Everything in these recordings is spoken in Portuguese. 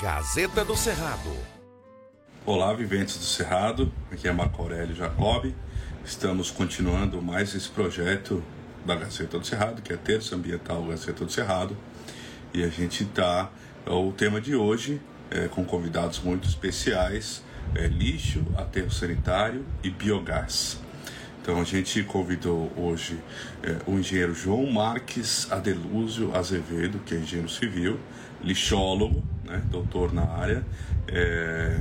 Gazeta do Cerrado. Olá, viventes do Cerrado. Aqui é Marco Aurélio Jacob. Estamos continuando mais esse projeto da Gazeta do Cerrado, que é a Terça Ambiental Gazeta do Cerrado. E a gente está. O tema de hoje é com convidados muito especiais: é lixo, aterro sanitário e biogás. Então a gente convidou hoje é, o engenheiro João Marques Adelúzio Azevedo, que é engenheiro civil, lixólogo, né, doutor na área. É,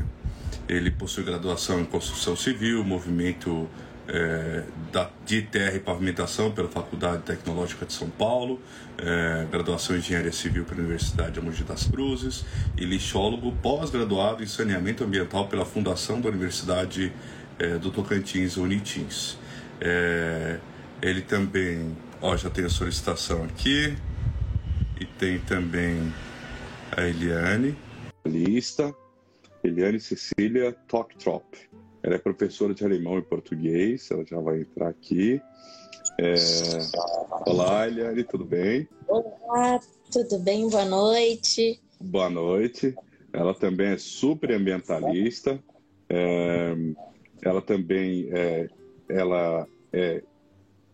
ele possui graduação em construção civil, movimento é, da, de terra e pavimentação pela Faculdade Tecnológica de São Paulo, é, graduação em engenharia civil pela Universidade de Mogi das Cruzes e lixólogo pós-graduado em saneamento ambiental pela Fundação da Universidade é, do Tocantins, Unitins. É, ele também, ó, já tem a solicitação aqui e tem também a Eliane. Lista, Eliane Cecília Toktrop. Ela é professora de alemão e português, ela já vai entrar aqui. É... Olá, Eliane, tudo bem? Olá, tudo bem? Boa noite. Boa noite. Ela também é super ambientalista. É... Ela também é, ela é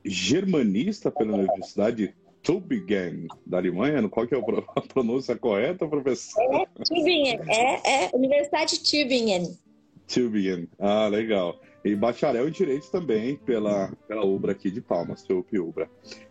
germanista pela Universidade Tübingen, da Alemanha. Qual que é a pronúncia correta, professor? É Tübingen, é, é Universidade Tübingen. Tübingen, ah, legal. E bacharel em Direito também pela, pela UBRA aqui de Palmas, TUP UBRA.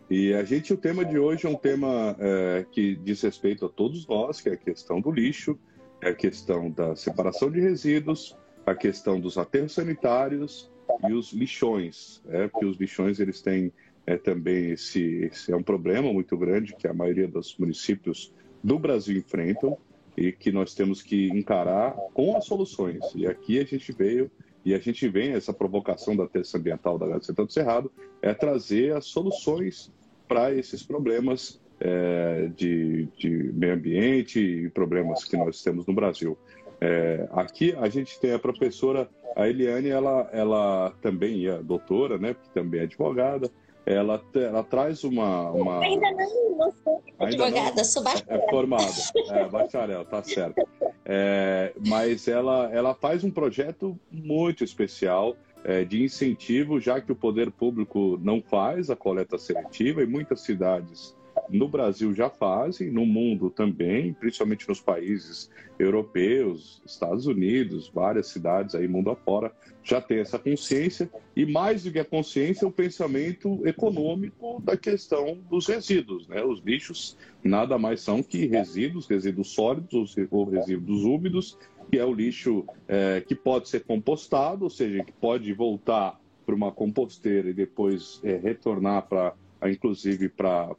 E a gente, o tema de hoje é um tema é, que diz respeito a todos nós, que é a questão do lixo, é a questão da separação de resíduos, a questão dos aterros sanitários e os lixões, é, porque os lixões eles têm é, também esse, esse é um problema muito grande que a maioria dos municípios do Brasil enfrentam e que nós temos que encarar com as soluções. E aqui a gente veio e a gente vem essa provocação da terça ambiental da Gazeta do Cerrado é trazer as soluções para esses problemas é, de, de, meio ambiente e problemas que nós temos no Brasil. É, aqui a gente tem a professora a Eliane, ela, ela também é doutora, né, porque também é advogada, ela, ela traz uma, uma... Ainda não, não sou advogada, não, sou bacharel. É formada, é, bacharel, tá certo. É, mas ela, ela faz um projeto muito especial é, de incentivo, já que o poder público não faz a coleta seletiva e muitas cidades no Brasil já fazem, no mundo também, principalmente nos países europeus, Estados Unidos, várias cidades aí mundo afora já tem essa consciência e mais do que a consciência, o pensamento econômico da questão dos resíduos, né? Os lixos nada mais são que resíduos, resíduos sólidos ou resíduos úmidos, que é o lixo é, que pode ser compostado, ou seja, que pode voltar para uma composteira e depois é, retornar para inclusive para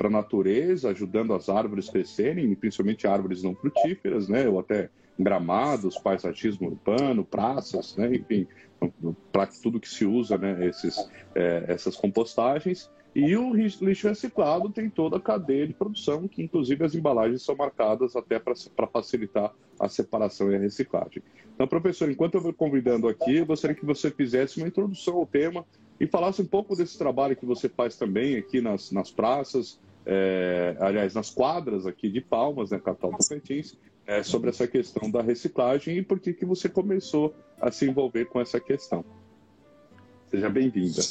a natureza, ajudando as árvores crescerem, principalmente árvores não frutíferas, né? ou até gramados, paisagismo urbano, praças, né? enfim, para tudo que se usa né? Esses, é, essas compostagens. E o lixo reciclado tem toda a cadeia de produção, que inclusive as embalagens são marcadas até para facilitar a separação e a reciclagem. Então, professor, enquanto eu vou convidando aqui, eu gostaria que você fizesse uma introdução ao tema e falasse um pouco desse trabalho que você faz também aqui nas, nas praças, é, aliás, nas quadras aqui de Palmas, né, capital Tocantins, é, sobre essa questão da reciclagem e por que, que você começou a se envolver com essa questão. Seja bem-vinda.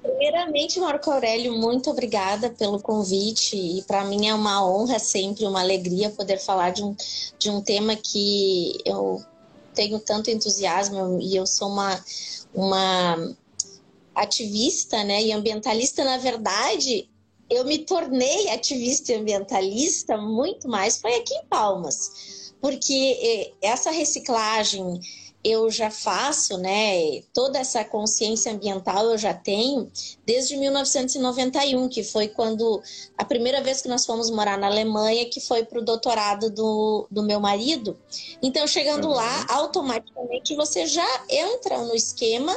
Primeiramente, Marco Aurélio, muito obrigada pelo convite e para mim é uma honra sempre, uma alegria poder falar de um, de um tema que eu tenho tanto entusiasmo e eu sou uma, uma ativista né, e ambientalista, na verdade, eu me tornei ativista e ambientalista muito mais foi aqui em Palmas, porque eh, essa reciclagem eu já faço, né? Toda essa consciência ambiental eu já tenho desde 1991, que foi quando a primeira vez que nós fomos morar na Alemanha, que foi para o doutorado do, do meu marido. Então, chegando uhum. lá, automaticamente você já entra no esquema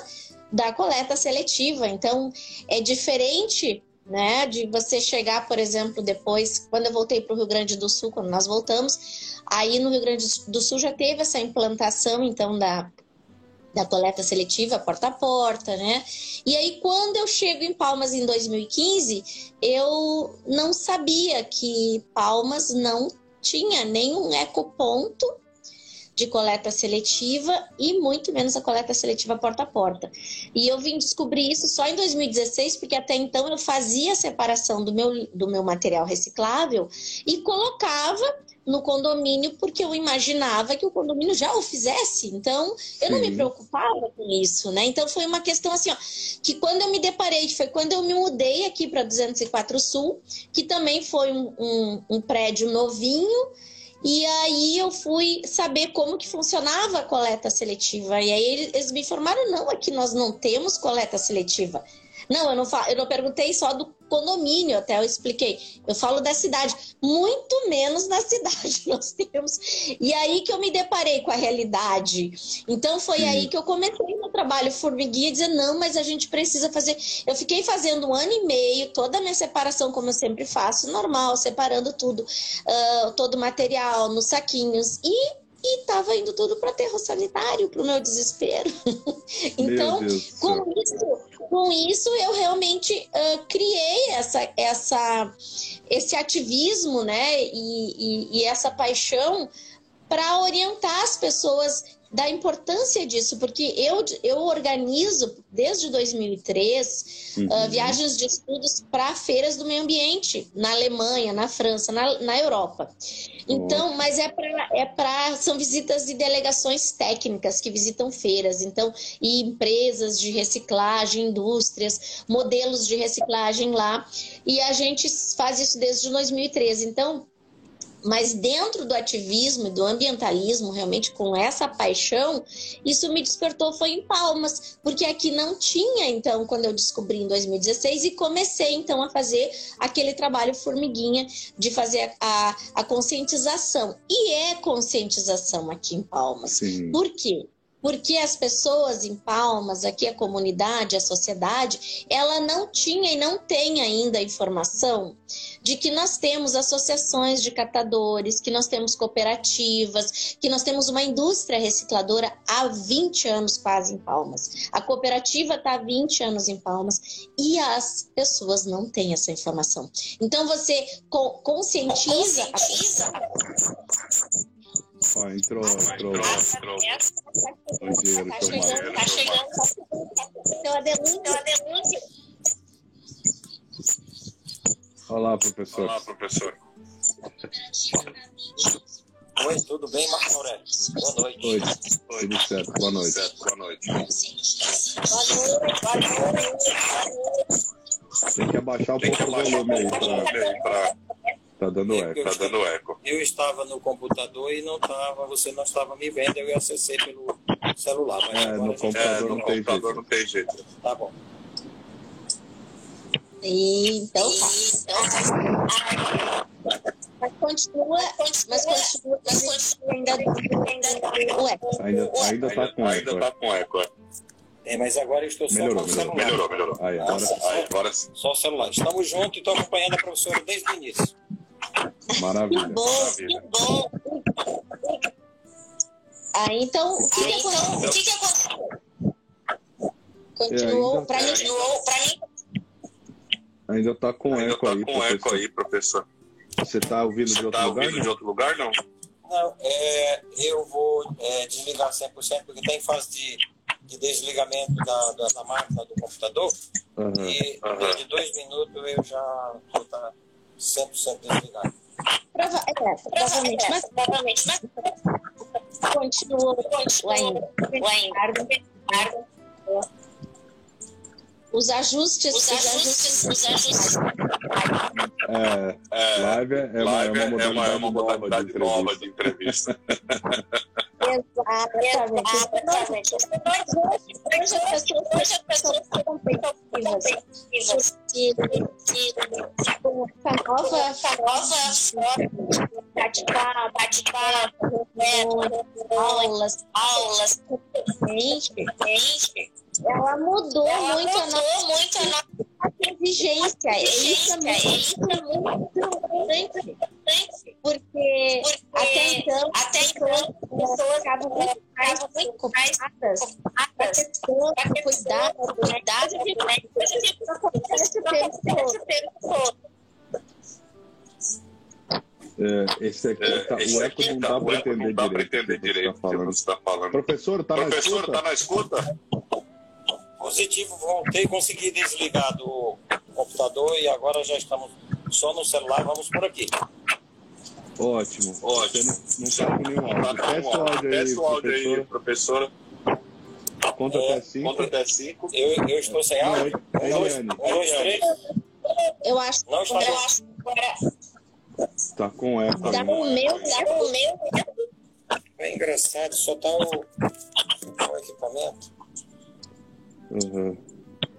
da coleta seletiva. Então, é diferente né? De você chegar, por exemplo, depois, quando eu voltei para o Rio Grande do Sul, quando nós voltamos, aí no Rio Grande do Sul já teve essa implantação, então, da, da coleta seletiva porta a porta, né? E aí, quando eu chego em Palmas em 2015, eu não sabia que Palmas não tinha nenhum ecoponto de coleta seletiva e muito menos a coleta seletiva porta a porta. E eu vim descobrir isso só em 2016, porque até então eu fazia a separação do meu, do meu material reciclável e colocava no condomínio porque eu imaginava que o condomínio já o fizesse. Então, eu Sim. não me preocupava com isso, né? Então, foi uma questão assim, ó, que quando eu me deparei, foi quando eu me mudei aqui para 204 Sul, que também foi um, um, um prédio novinho, e aí eu fui saber como que funcionava a coleta seletiva. E aí eles me informaram, não, aqui nós não temos coleta seletiva. Não, eu não, eu não perguntei só do condomínio, até eu expliquei. Eu falo da cidade, muito menos na cidade nós temos. E aí que eu me deparei com a realidade. Então foi aí que eu comecei meu trabalho formiguinha, dizer, não, mas a gente precisa fazer. Eu fiquei fazendo um ano e meio, toda a minha separação, como eu sempre faço, normal, separando tudo, uh, todo o material nos saquinhos. E e estava indo tudo para aterro sanitário, para o meu desespero. então, com isso, com isso, eu realmente uh, criei essa, essa, esse ativismo né, e, e, e essa paixão para orientar as pessoas da importância disso, porque eu, eu organizo desde 2003 uhum. uh, viagens de estudos para feiras do meio ambiente na Alemanha, na França, na, na Europa. Então, mas é para é para são visitas de delegações técnicas que visitam feiras, então e empresas de reciclagem, indústrias, modelos de reciclagem lá, e a gente faz isso desde 2013. Então, mas dentro do ativismo e do ambientalismo, realmente com essa paixão, isso me despertou foi em Palmas, porque aqui não tinha, então, quando eu descobri em 2016 e comecei então a fazer aquele trabalho formiguinha de fazer a, a conscientização. E é conscientização aqui em Palmas. Sim. Por quê? Porque as pessoas em Palmas, aqui a comunidade, a sociedade, ela não tinha e não tem ainda informação de que nós temos associações de catadores, que nós temos cooperativas, que nós temos uma indústria recicladora há 20 anos quase em Palmas. A cooperativa está há 20 anos em Palmas e as pessoas não têm essa informação. Então você conscientiza, conscientiza. a Ó, entrou, entrou. entrou. O dinheiro tá chegando, tá chegando. Denúncia. Olá, professor. Olá, professor. Oi, tudo bem, Marco Aurélio? Boa noite. Oi, Oi. tudo certo. Boa noite. Certo. Boa noite. Boa noite. Tem que abaixar um pouco o volume aí pra... Tá dando eco. Tá dando eco. Eu estava no computador e não estava, você não estava me vendo, eu acessei pelo celular. Mas é, no computador, é, no não, computador tem não tem jeito. Tá bom. Então, tá. Mas continua, mas continua, mas continua ainda, ainda, ué. ainda, ainda tá com eco. Ainda tá com eco. É, mas agora eu estou só melhorou, com o celular. Melhorou, melhorou. Aí, agora, aí, agora sim. Só o celular. Estamos juntos e estou acompanhando a professora desde o início. Maravilha. Que bom, maravilha. que bom. Ah, então, o que, que aconteceu? O que, que aconteceu? Continuou, é, para mim, continuou, para mim. Ainda está com ainda eco tá aí, com professor. eco aí, professor. Você está ouvindo Você de outro tá lugar? Ouvindo de outro lugar, não? Não, é, eu vou é, desligar 100% porque está em fase de, de desligamento da, da, da, máquina do computador. Uhum. E uhum. de dois minutos eu já vou estar tá 100% desligado. Prova é, provavelmente, mas, provavelmente, mas continua, continua ainda. ainda. Os ajustes, os ajustes, os ajustes. É, é, live é, é, live uma, é uma, é uma modalidade, nova de entrevista. Exatamente. Hoje as pessoas são competitivas. Com essa nova, essa nova praticar, praticar, aulas, aulas, ela mudou muito a nossa, muito a nossa exigência. Isso é muito, importante. Porque, porque até então, até então pessoas ficavam muito mais ocupadas com a questão do cuidado, cuidado, né? Esse tempo todo. É, esse aqui, tá, o eco não dá para entender, não dá direito, entender direito o que você está falando. Professor, está na escuta? Tá na escuta? Positivo, voltei, consegui desligar do computador e agora já estamos só no celular, vamos por aqui. Ótimo. Ótimo. Você não está com nenhum áudio. Testa o áudio aí, o áudio aí, professora. Conta é, até 5. Conta até 5. Eu, eu estou sem áudio. Um, dois, um, dois, três. Eu acho. Não está eu acho. Tá com eco. Tá com o meu, tá com o meu. É engraçado, só tá o, o equipamento. Uhum.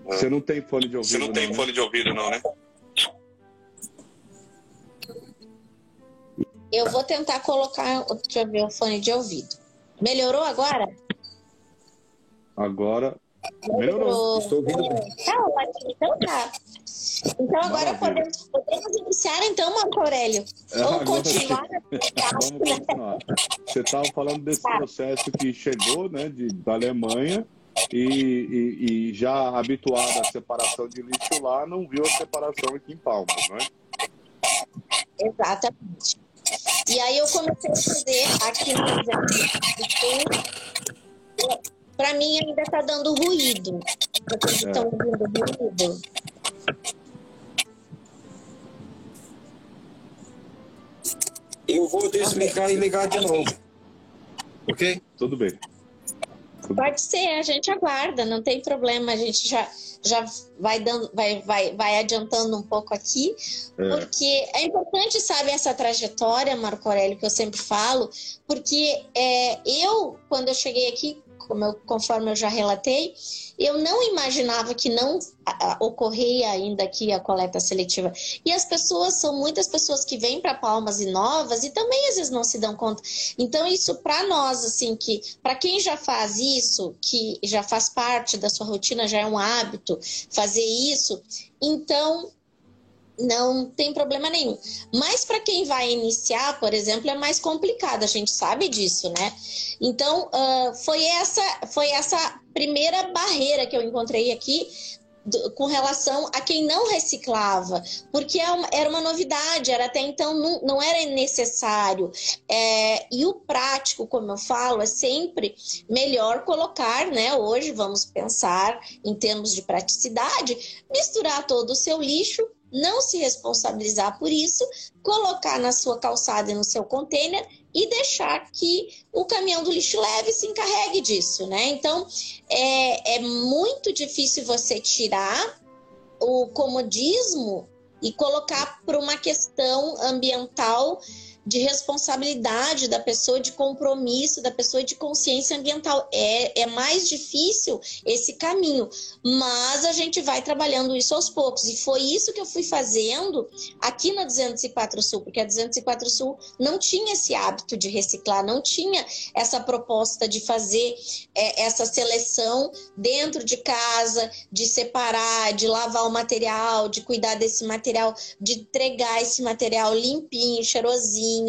Você não tem fone de ouvido, Você não tem não, fone né? de ouvido, não, né? Eu vou tentar colocar, deixa eu ver, o fone de ouvido. Melhorou agora? Agora melhorou. Estou ouvindo bem. Tá ótimo, então tá. Então agora podemos, podemos, iniciar então, Marco Aurélio? É, Ou continuar? Vamos continuar. Você estava falando desse tá. processo que chegou né, de, da Alemanha e, e, e, já habituado à separação de lixo lá, não viu a separação aqui em Palmas, não é? Exatamente. E aí eu comecei a fazer aqui no Para mim ainda está dando ruído. Vocês é. estão ouvindo ruído? Eu vou desligar e ligar de novo. Ok? Tudo bem. Pode ser, a gente aguarda, não tem problema, a gente já, já vai dando, vai, vai, vai adiantando um pouco aqui, é. porque é importante, sabe, essa trajetória, Marco Aurélio, que eu sempre falo, porque é, eu, quando eu cheguei aqui, como eu, conforme eu já relatei, eu não imaginava que não ocorria ainda aqui a coleta seletiva. E as pessoas, são muitas pessoas que vêm para Palmas e Novas e também às vezes não se dão conta. Então, isso para nós, assim, que para quem já faz isso, que já faz parte da sua rotina, já é um hábito fazer isso, então não tem problema nenhum. Mas para quem vai iniciar, por exemplo, é mais complicado, a gente sabe disso, né? Então, uh, foi, essa, foi essa primeira barreira que eu encontrei aqui do, com relação a quem não reciclava, porque é uma, era uma novidade, era até então não, não era necessário. É, e o prático, como eu falo, é sempre melhor colocar, né? Hoje vamos pensar em termos de praticidade, misturar todo o seu lixo não se responsabilizar por isso, colocar na sua calçada e no seu container e deixar que o caminhão do lixo leve se encarregue disso, né? Então é, é muito difícil você tirar o comodismo e colocar para uma questão ambiental de responsabilidade da pessoa, de compromisso da pessoa, de consciência ambiental. É, é mais difícil esse caminho, mas a gente vai trabalhando isso aos poucos. E foi isso que eu fui fazendo aqui na 204 Sul, porque a 204 Sul não tinha esse hábito de reciclar, não tinha essa proposta de fazer é, essa seleção dentro de casa, de separar, de lavar o material, de cuidar desse material, de entregar esse material limpinho, cheirosinho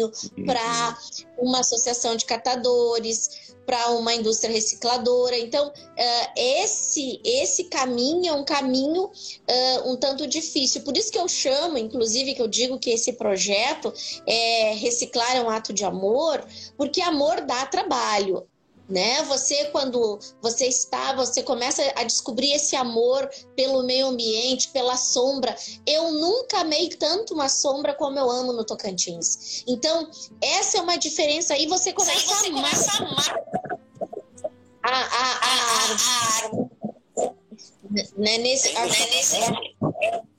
para uma associação de catadores, para uma indústria recicladora. Então, uh, esse, esse caminho é um caminho uh, um tanto difícil. Por isso que eu chamo, inclusive, que eu digo que esse projeto é reciclar é um ato de amor, porque amor dá trabalho né? Você quando você está, você começa a descobrir esse amor pelo meio ambiente, pela sombra. Eu nunca amei tanto uma sombra como eu amo no Tocantins. Então, essa é uma diferença aí, você começa, você a, amar. começa a amar a, a, a, árvore. Né, nesse, a, nesse...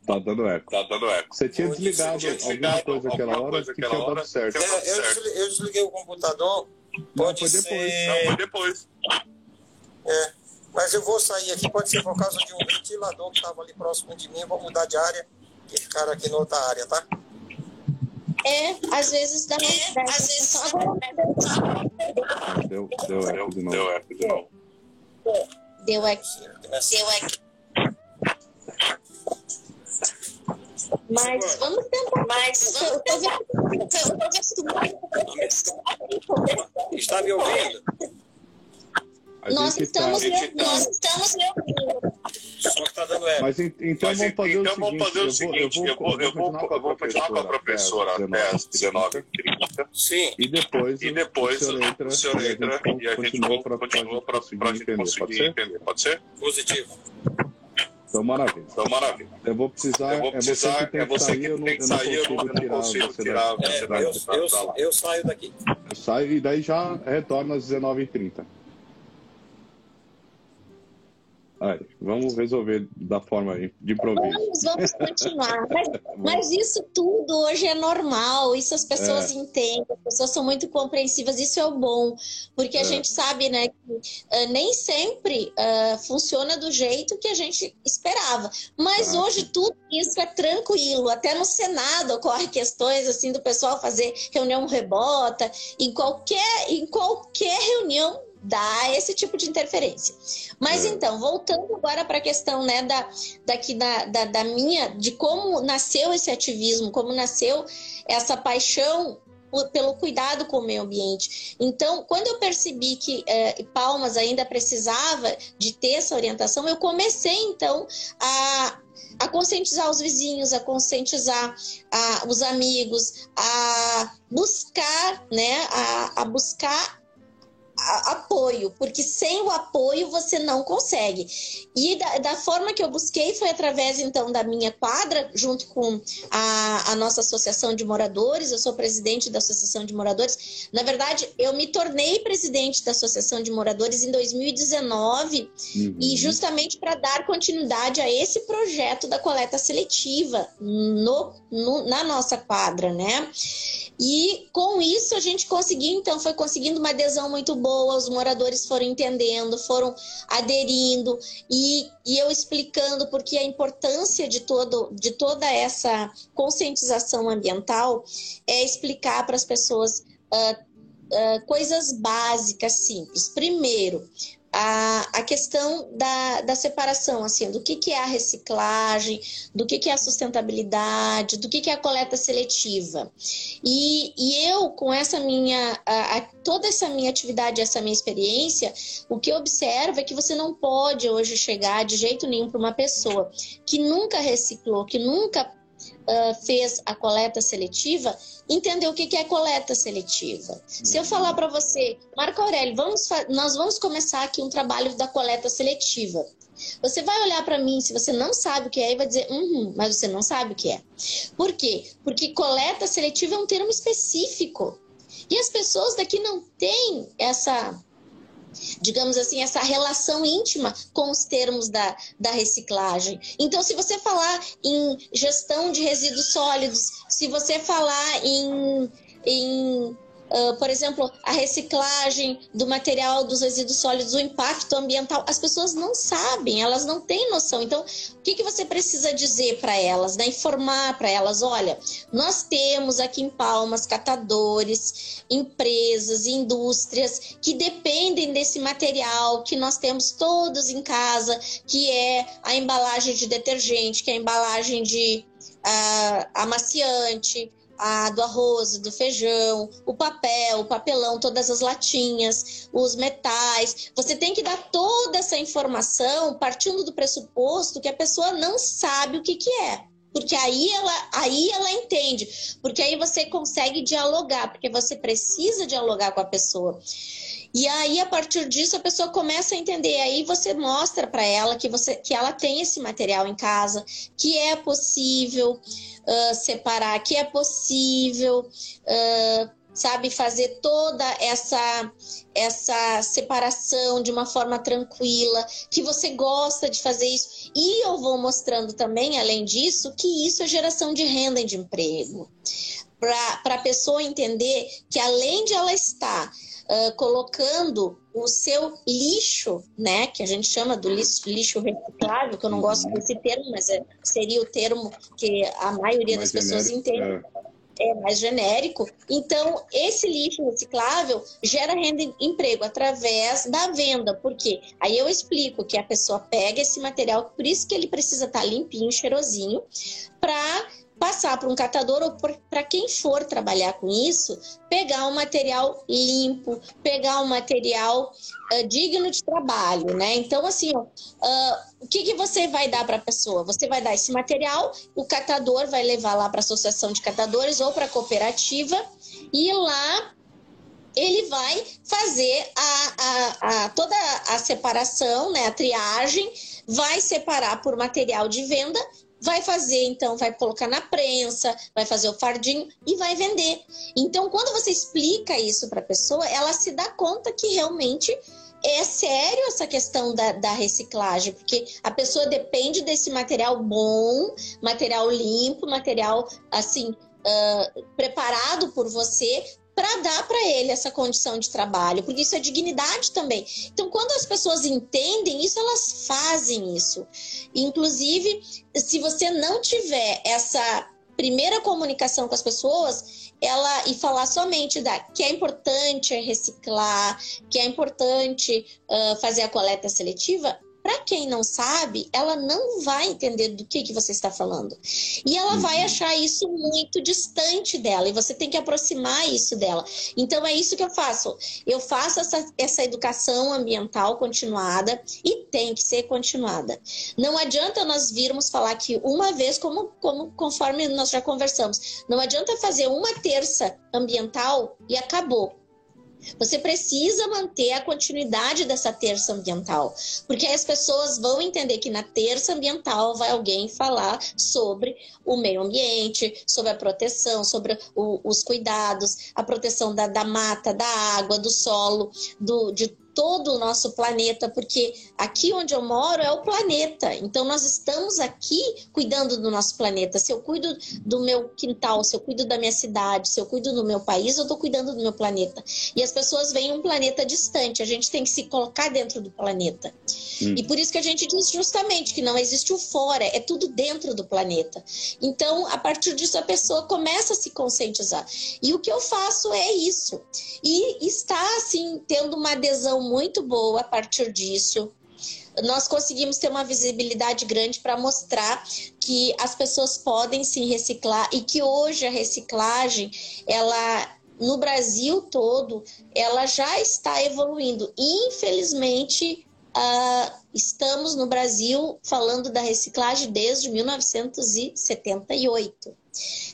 Tá dando eco. Tá dando eco. Você tinha desligado, tinha desligado alguma coisa aquela hora que tinha dado certo. É, eu desliguei o computador Pode não, foi ser... depois. Não, foi depois. É, mas eu vou sair aqui, pode ser por causa de um ventilador que estava ali próximo de mim, vou mudar de área e ficar aqui na outra área, tá? É, às vezes dá é, às vezes deu, deu eco de novo. Deu eco de novo. Deu eco. Deu eco. Mas vamos tentar. Mas vamos tentar. Está me ouvindo? Nós estamos, tá... nós estamos Só que tá dando. Mas então, Mas, vamos, fazer então vamos fazer o seguinte: eu vou, eu vou, eu vou, continuar com a professora até as 19h30. Sim. E depois, e depois o senhor entra, o senhor entra e a gente continua para a gente conseguir entender. Pode ser? Positivo. Então, maravilha. Então, maravilha. Eu vou precisar, eu vou precisar é você que tem que sair, eu, não, eu não consigo tirar é, eu, eu saio daqui. Eu saio e daí já retorno às 19h30. Aí, vamos resolver da forma de improviso. Vamos, vamos continuar. Mas, mas, isso tudo hoje é normal, isso as pessoas é. entendem, as pessoas são muito compreensivas, isso é o bom, porque a é. gente sabe né, que uh, nem sempre uh, funciona do jeito que a gente esperava. Mas ah, hoje tudo isso é tranquilo, até no Senado ocorrem questões assim do pessoal fazer reunião rebota, em qualquer, em qualquer reunião dá esse tipo de interferência. Mas é. então, voltando agora para a questão né, da, daqui da, da, da, minha, de como nasceu esse ativismo, como nasceu essa paixão pelo cuidado com o meio ambiente. Então, quando eu percebi que é, Palmas ainda precisava de ter essa orientação, eu comecei então a, a conscientizar os vizinhos, a conscientizar a, os amigos, a buscar, né, a, a buscar apoio, porque sem o apoio você não consegue. E da, da, forma que eu busquei foi através então da minha quadra, junto com a, a, nossa associação de moradores. Eu sou presidente da associação de moradores. Na verdade, eu me tornei presidente da associação de moradores em 2019 uhum. e justamente para dar continuidade a esse projeto da coleta seletiva no, no, na nossa quadra, né? E com isso a gente conseguiu, então, foi conseguindo uma adesão muito boa, os moradores foram entendendo, foram aderindo, e, e eu explicando porque a importância de, todo, de toda essa conscientização ambiental é explicar para as pessoas uh, uh, coisas básicas, simples. Primeiro, a, a questão da, da separação, assim, do que, que é a reciclagem, do que, que é a sustentabilidade, do que, que é a coleta seletiva. E, e eu, com essa minha, a, a, toda essa minha atividade, essa minha experiência, o que eu observo é que você não pode hoje chegar de jeito nenhum para uma pessoa que nunca reciclou, que nunca uh, fez a coleta seletiva, entender o que é coleta seletiva. Se eu falar para você, Marco Aurélio, vamos nós vamos começar aqui um trabalho da coleta seletiva. Você vai olhar para mim, se você não sabe o que é, e vai dizer, uhum, mas você não sabe o que é. Por quê? Porque coleta seletiva é um termo específico. E as pessoas daqui não têm essa digamos assim, essa relação íntima com os termos da, da reciclagem. Então, se você falar em gestão de resíduos sólidos, se você falar em, em Uh, por exemplo, a reciclagem do material dos resíduos sólidos, o impacto ambiental, as pessoas não sabem, elas não têm noção. Então, o que, que você precisa dizer para elas? Né? Informar para elas: olha, nós temos aqui em Palmas catadores, empresas, indústrias que dependem desse material que nós temos todos em casa, que é a embalagem de detergente, que é a embalagem de uh, amaciante a do arroz, do feijão, o papel, o papelão, todas as latinhas, os metais. Você tem que dar toda essa informação partindo do pressuposto que a pessoa não sabe o que, que é. Porque aí ela, aí ela entende. Porque aí você consegue dialogar, porque você precisa dialogar com a pessoa. E aí, a partir disso, a pessoa começa a entender. Aí você mostra para ela que, você, que ela tem esse material em casa, que é possível uh, separar, que é possível, uh, sabe, fazer toda essa essa separação de uma forma tranquila, que você gosta de fazer isso. E eu vou mostrando também, além disso, que isso é geração de renda e de emprego. Para a pessoa entender que além de ela estar uh, colocando o seu lixo, né, que a gente chama do lixo, lixo reciclável, que eu não gosto uhum. desse termo, mas é, seria o termo que a maioria mais das pessoas entende. É. é. mais genérico. Então, esse lixo reciclável gera renda e emprego através da venda. Por quê? Aí eu explico que a pessoa pega esse material, por isso que ele precisa estar limpinho, cheirosinho, para passar para um catador ou para quem for trabalhar com isso, pegar um material limpo, pegar um material uh, digno de trabalho, né? Então, assim, uh, o que, que você vai dar para a pessoa? Você vai dar esse material, o catador vai levar lá para a associação de catadores ou para a cooperativa e lá ele vai fazer a, a, a, toda a separação, né, a triagem, vai separar por material de venda, vai fazer, então, vai colocar na prensa, vai fazer o fardinho e vai vender. Então, quando você explica isso para a pessoa, ela se dá conta que realmente é sério essa questão da, da, reciclagem, porque a pessoa depende desse material bom, material limpo, material assim uh, preparado por você para dar para ele essa condição de trabalho, porque isso é dignidade também. Então, quando as pessoas entendem isso, elas fazem isso. Inclusive, se você não tiver essa primeira comunicação com as pessoas, ela e falar somente da que é importante reciclar, que é importante uh, fazer a coleta seletiva, para quem não sabe, ela não vai entender do que, que você está falando. E ela uhum. vai achar isso muito distante dela, e você tem que aproximar isso dela. Então, é isso que eu faço. Eu faço essa, essa educação ambiental continuada e tem que ser continuada. Não adianta nós virmos falar que uma vez, como, como conforme nós já conversamos, não adianta fazer uma terça ambiental e acabou. Você precisa manter a continuidade dessa terça ambiental, porque as pessoas vão entender que na terça ambiental vai alguém falar sobre o meio ambiente, sobre a proteção, sobre o, os cuidados, a proteção da, da mata, da água, do solo, do, de todo o nosso planeta, porque aqui onde eu moro é o planeta. Então nós estamos aqui cuidando do nosso planeta. Se eu cuido do meu quintal, se eu cuido da minha cidade, se eu cuido do meu país, eu estou cuidando do meu planeta. E as pessoas veem um planeta distante. A gente tem que se colocar dentro do planeta. Hum. E por isso que a gente diz justamente que não existe o fora, é tudo dentro do planeta. Então, a partir disso, a pessoa começa a se conscientizar. E o que eu faço é isso. E está, assim, tendo uma adesão muito boa a partir disso. Nós conseguimos ter uma visibilidade grande para mostrar que as pessoas podem se reciclar e que hoje a reciclagem, ela no Brasil todo, ela já está evoluindo. Infelizmente, uh, estamos no Brasil falando da reciclagem desde 1978.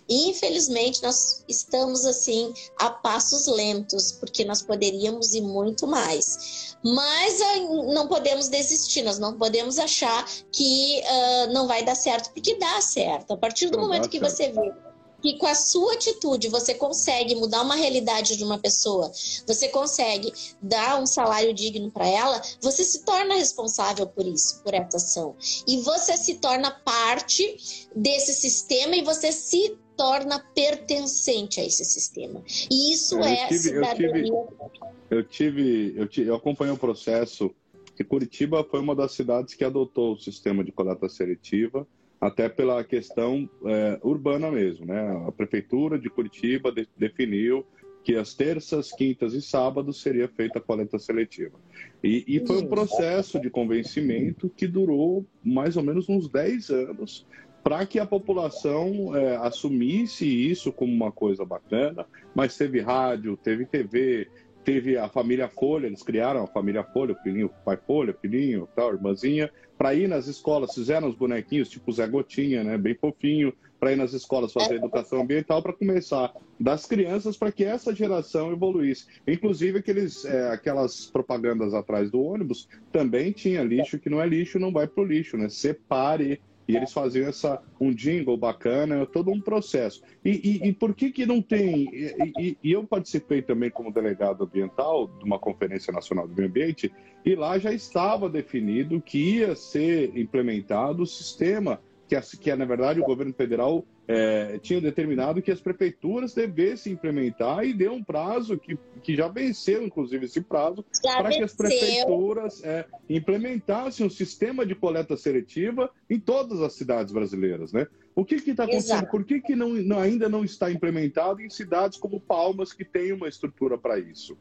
Infelizmente, nós estamos assim a passos lentos, porque nós poderíamos ir muito mais. Mas uh, não podemos desistir, nós não podemos achar que uh, não vai dar certo, porque dá certo. A partir do não momento que certo. você vê que com a sua atitude você consegue mudar uma realidade de uma pessoa, você consegue dar um salário digno para ela, você se torna responsável por isso, por essa ação. E você se torna parte desse sistema e você se torna pertencente a esse sistema. E isso eu é tive, cidadania. Eu tive, eu tive, eu acompanhei o processo que Curitiba foi uma das cidades que adotou o sistema de coleta seletiva até pela questão é, urbana mesmo, né? A prefeitura de Curitiba de, definiu que as terças, quintas e sábados seria feita a coleta seletiva. E, e, foi um processo de convencimento que durou mais ou menos uns 10 anos para que a população é, assumisse isso como uma coisa bacana, mas teve rádio, teve TV, teve a família Folha, eles criaram a família Folha, o filhinho, o pai Folha, o filhinho, tal, irmãzinha, para ir nas escolas, fizeram os bonequinhos tipo Zé Gotinha, né, bem fofinho, para ir nas escolas fazer educação ambiental, para começar das crianças, para que essa geração evoluísse. Inclusive, aqueles, é, aquelas propagandas atrás do ônibus também tinha lixo que não é lixo, não vai para o lixo, né? Separe e eles faziam essa, um jingle bacana, todo um processo. E, e, e por que, que não tem. E, e, eu participei também como delegado ambiental de uma Conferência Nacional do Meio Ambiente, e lá já estava definido que ia ser implementado o sistema que, que na verdade, o governo federal é, tinha determinado que as prefeituras devessem implementar e deu um prazo que, que já venceu, inclusive, esse prazo, para que as prefeituras é, implementassem um sistema de coleta seletiva em todas as cidades brasileiras, né? O que está acontecendo? Exato. Por que, que não, não, ainda não está implementado em cidades como Palmas, que tem uma estrutura para isso?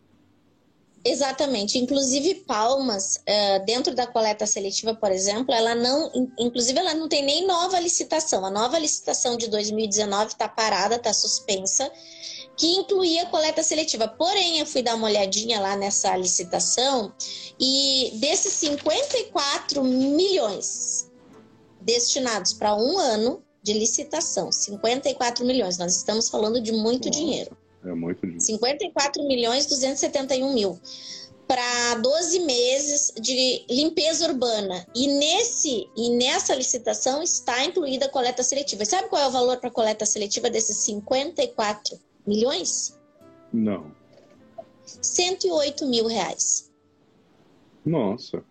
Exatamente. Inclusive Palmas, uh, dentro da coleta seletiva, por exemplo, ela não, inclusive ela não tem nem nova licitação. A nova licitação de 2019 está parada, está suspensa, que incluía coleta seletiva. Porém, eu fui dar uma olhadinha lá nessa licitação e desses 54 milhões destinados para um ano de licitação, 54 milhões. Nós estamos falando de muito Nossa. dinheiro. É muito dinheiro. 54 milhões 271 mil para 12 meses de limpeza urbana. E nesse e nessa licitação está incluída a coleta seletiva. Sabe qual é o valor para a coleta seletiva desses 54 milhões? Não. 108 mil reais. Nossa.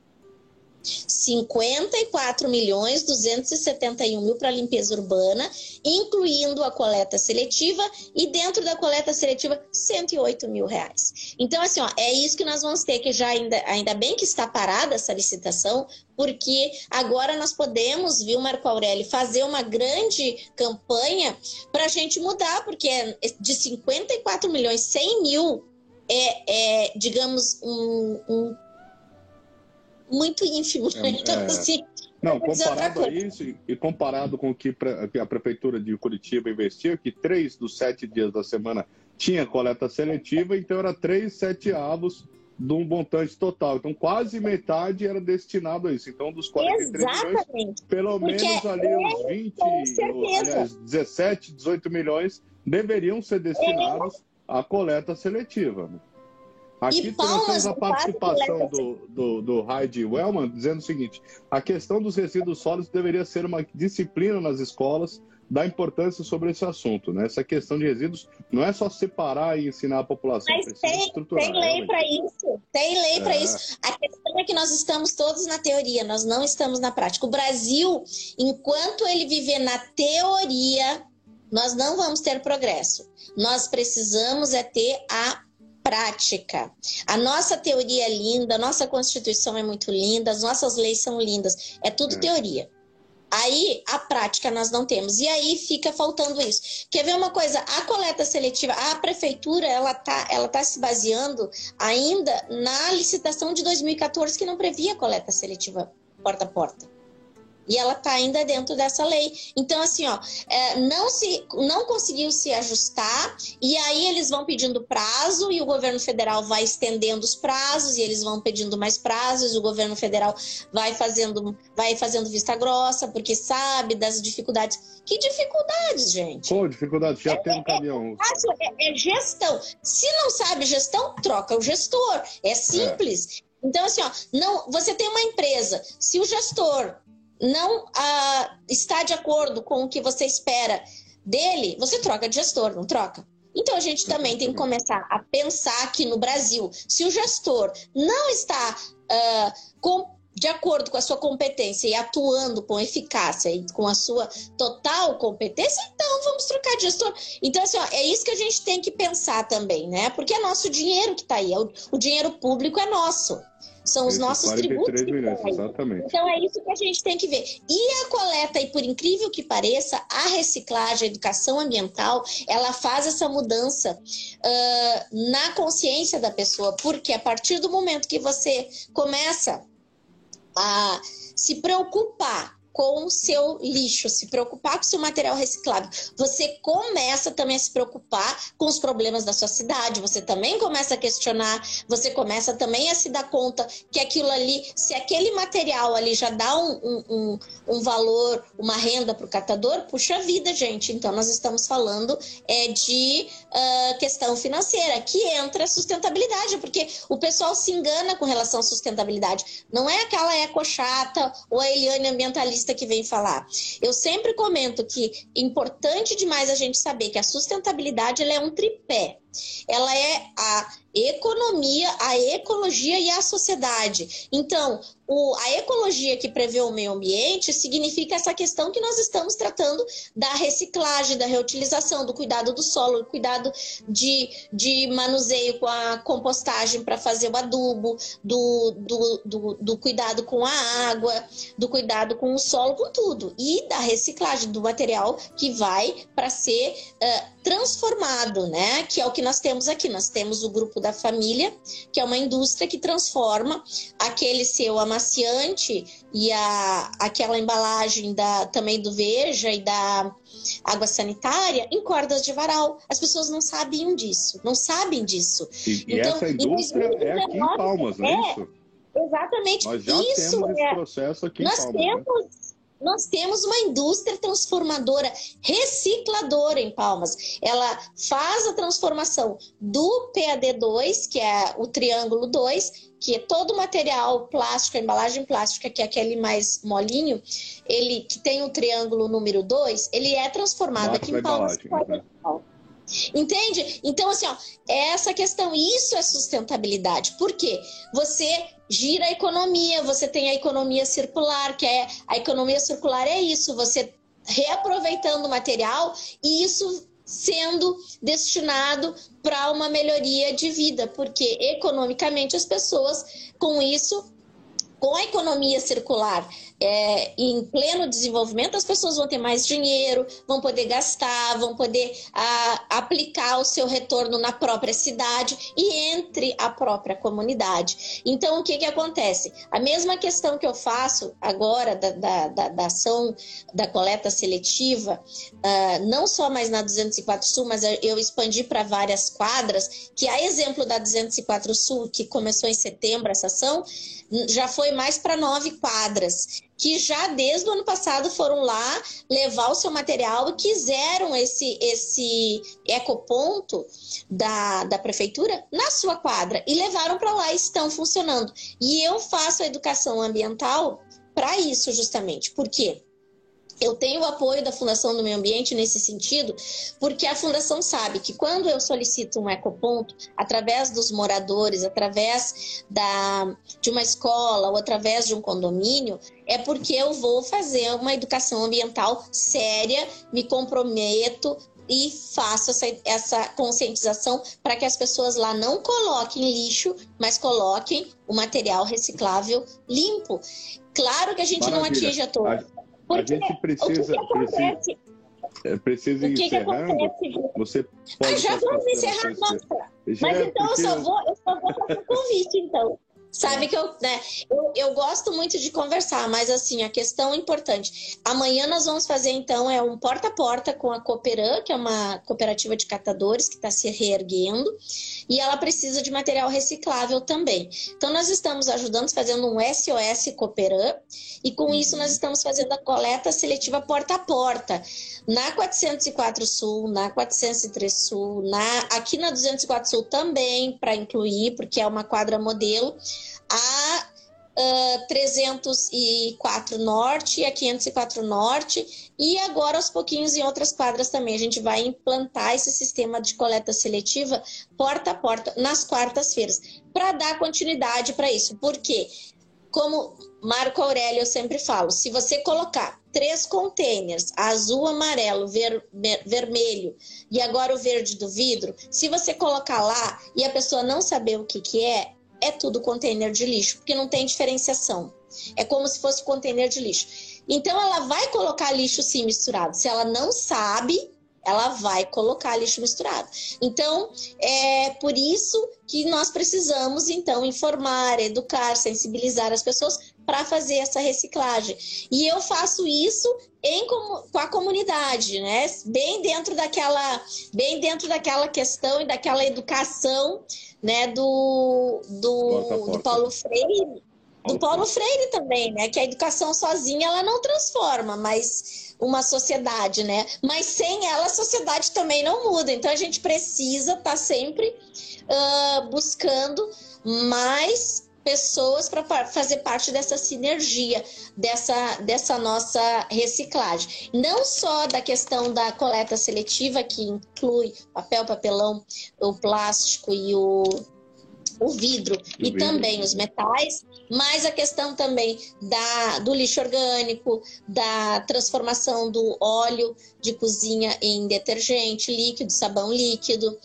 54 milhões 271 mil para limpeza urbana, incluindo a coleta seletiva e dentro da coleta seletiva 108 mil reais. Então assim, ó, é isso que nós vamos ter que já ainda, ainda bem que está parada essa licitação, porque agora nós podemos, viu, Marco Aurélio, fazer uma grande campanha para a gente mudar, porque é de 54 milhões 100 mil é, é digamos, um, um muito ínfimo. É, então, é... assim. Não, comparado a isso e comparado com o que a Prefeitura de Curitiba investiu, que três dos sete dias da semana tinha coleta seletiva, então era três sete avos de um montante total. Então, quase metade era destinado a isso. Então, dos 43 Exatamente. milhões, pelo Porque menos ali é, uns 20, aliás, 17, 18 milhões deveriam ser destinados é. à coleta seletiva. Aqui temos a participação do, do, do Heidi Wellman dizendo o seguinte: a questão dos resíduos sólidos deveria ser uma disciplina nas escolas da importância sobre esse assunto. Né? Essa questão de resíduos não é só separar e ensinar a população. Mas tem, tem lei para isso. Tem lei é. para isso. A questão é que nós estamos todos na teoria, nós não estamos na prática. O Brasil, enquanto ele viver na teoria, nós não vamos ter progresso. Nós precisamos é ter a prática. A nossa teoria é linda, a nossa Constituição é muito linda, as nossas leis são lindas. É tudo é. teoria. Aí a prática nós não temos. E aí fica faltando isso. Quer ver uma coisa? A coleta seletiva, a prefeitura, ela tá, ela tá se baseando ainda na licitação de 2014 que não previa coleta seletiva porta a porta. E ela está ainda dentro dessa lei. Então, assim, ó, é, não, se, não conseguiu se ajustar, e aí eles vão pedindo prazo, e o governo federal vai estendendo os prazos, e eles vão pedindo mais prazos, o governo federal vai fazendo, vai fazendo vista grossa, porque sabe das dificuldades. Que dificuldades, gente? Pô, dificuldade, já é, tem um é, caminhão. É, é, gestão. Se não sabe gestão, troca o gestor. É simples. Então, assim, ó, não, você tem uma empresa, se o gestor não ah, está de acordo com o que você espera dele, você troca de gestor, não troca? Então a gente também tem que começar a pensar aqui no Brasil. Se o gestor não está ah, com, de acordo com a sua competência e atuando com eficácia e com a sua total competência, então vamos trocar de gestor. Então, assim, ó, é isso que a gente tem que pensar também, né? Porque é nosso dinheiro que está aí, é o, o dinheiro público é nosso. São os nossos tributos. Milhões, exatamente. Então é isso que a gente tem que ver. E a coleta, e por incrível que pareça, a reciclagem, a educação ambiental, ela faz essa mudança uh, na consciência da pessoa, porque a partir do momento que você começa a se preocupar com o seu lixo, se preocupar com o seu material reciclável. Você começa também a se preocupar com os problemas da sua cidade, você também começa a questionar, você começa também a se dar conta que aquilo ali, se aquele material ali já dá um, um, um, valor, uma renda para o catador, puxa vida, gente. Então, nós estamos falando é, de uh, questão financeira, que entra a sustentabilidade, porque o pessoal se engana com relação à sustentabilidade. Não é aquela eco chata ou a Eliane ambientalista que vem falar. Eu sempre comento que é importante demais a gente saber que a sustentabilidade é um tripé. Ela é a economia, a ecologia e a sociedade. Então, o, a ecologia que prevê o meio ambiente significa essa questão que nós estamos tratando da reciclagem, da reutilização, do cuidado do solo, do cuidado de, de manuseio com a compostagem para fazer o adubo, do, do, do, do, cuidado com a água, do cuidado com o solo, com tudo. E da reciclagem do material que vai para ser uh, transformado, né? Que é o que nós temos aqui? Nós temos o grupo da família, que é uma indústria que transforma aquele seu amaciante e a, aquela embalagem da, também do Veja e da água sanitária em cordas de varal. As pessoas não sabiam disso, não sabem disso. E, então, essa indústria é aqui em Palmas, não é, é isso? Exatamente. Nós já isso temos esse é, processo aqui nós em Palmas. Temos, né? Nós temos uma indústria transformadora, recicladora em Palmas. Ela faz a transformação do PAD2, que é o triângulo 2, que é todo o material plástico, a embalagem plástica, que é aquele mais molinho, ele que tem o triângulo número 2, ele é transformado aqui em Palmas. Né? Entende? Então, assim, ó, essa questão, isso é sustentabilidade. Por quê? Você gira a economia, você tem a economia circular, que é a economia circular é isso, você reaproveitando o material e isso sendo destinado para uma melhoria de vida, porque economicamente as pessoas com isso com a economia circular é, em pleno desenvolvimento, as pessoas vão ter mais dinheiro, vão poder gastar, vão poder a, aplicar o seu retorno na própria cidade e entre a própria comunidade. Então, o que, que acontece? A mesma questão que eu faço agora da, da, da, da ação da coleta seletiva, uh, não só mais na 204 Sul, mas eu expandi para várias quadras, que a exemplo da 204 Sul, que começou em setembro essa ação, já foi mais para nove quadras que já desde o ano passado foram lá levar o seu material e quiseram esse, esse ecoponto da, da prefeitura na sua quadra e levaram para lá e estão funcionando. E eu faço a educação ambiental para isso justamente. Por quê? Eu tenho o apoio da Fundação do Meio Ambiente nesse sentido, porque a Fundação sabe que quando eu solicito um ecoponto, através dos moradores, através da, de uma escola ou através de um condomínio, é porque eu vou fazer uma educação ambiental séria, me comprometo, e faço essa, essa conscientização para que as pessoas lá não coloquem lixo, mas coloquem o material reciclável limpo. Claro que a gente Maravilha. não atinge a todos. Porque a gente precisa. O que, que precisa, é, precisa ir encerrando. Você pode ah, já vamos encerrar, nossa. Mas então porque... eu só vou, eu só vou fazer o convite, então. Sabe que eu, né, eu, eu, gosto muito de conversar, mas assim, a questão importante. Amanhã nós vamos fazer, então, é um porta a porta com a Cooperan, que é uma cooperativa de catadores que está se reerguendo, e ela precisa de material reciclável também. Então, nós estamos ajudando, fazendo um SOS Cooperan, e com isso nós estamos fazendo a coleta seletiva porta a porta. Na 404 Sul, na 403 Sul, na, aqui na 204 Sul também, para incluir, porque é uma quadra modelo a uh, 304 Norte e a 504 Norte, e agora aos pouquinhos em outras quadras também. A gente vai implantar esse sistema de coleta seletiva porta a porta nas quartas-feiras, para dar continuidade para isso. Por quê? Como Marco Aurélio eu sempre falo, se você colocar três containers, azul, amarelo, ver, ver, vermelho e agora o verde do vidro, se você colocar lá e a pessoa não saber o que, que é, é tudo container de lixo, porque não tem diferenciação. É como se fosse container de lixo. Então ela vai colocar lixo sim misturado. Se ela não sabe, ela vai colocar lixo misturado. Então, é por isso que nós precisamos então informar, educar, sensibilizar as pessoas para fazer essa reciclagem. E eu faço isso em, com a comunidade, né? Bem dentro daquela, bem dentro daquela questão e daquela educação né, do, do, do Paulo Freire, do Paulo Freire também, né, que a educação sozinha ela não transforma, mas uma sociedade, né? Mas sem ela a sociedade também não muda. Então a gente precisa estar tá sempre uh, buscando mais pessoas para fazer parte dessa sinergia, dessa, dessa nossa reciclagem. Não só da questão da coleta seletiva, que inclui papel, papelão, o plástico e o, o vidro, e vidro. também os metais, mas a questão também da, do lixo orgânico, da transformação do óleo de cozinha em detergente líquido, sabão líquido,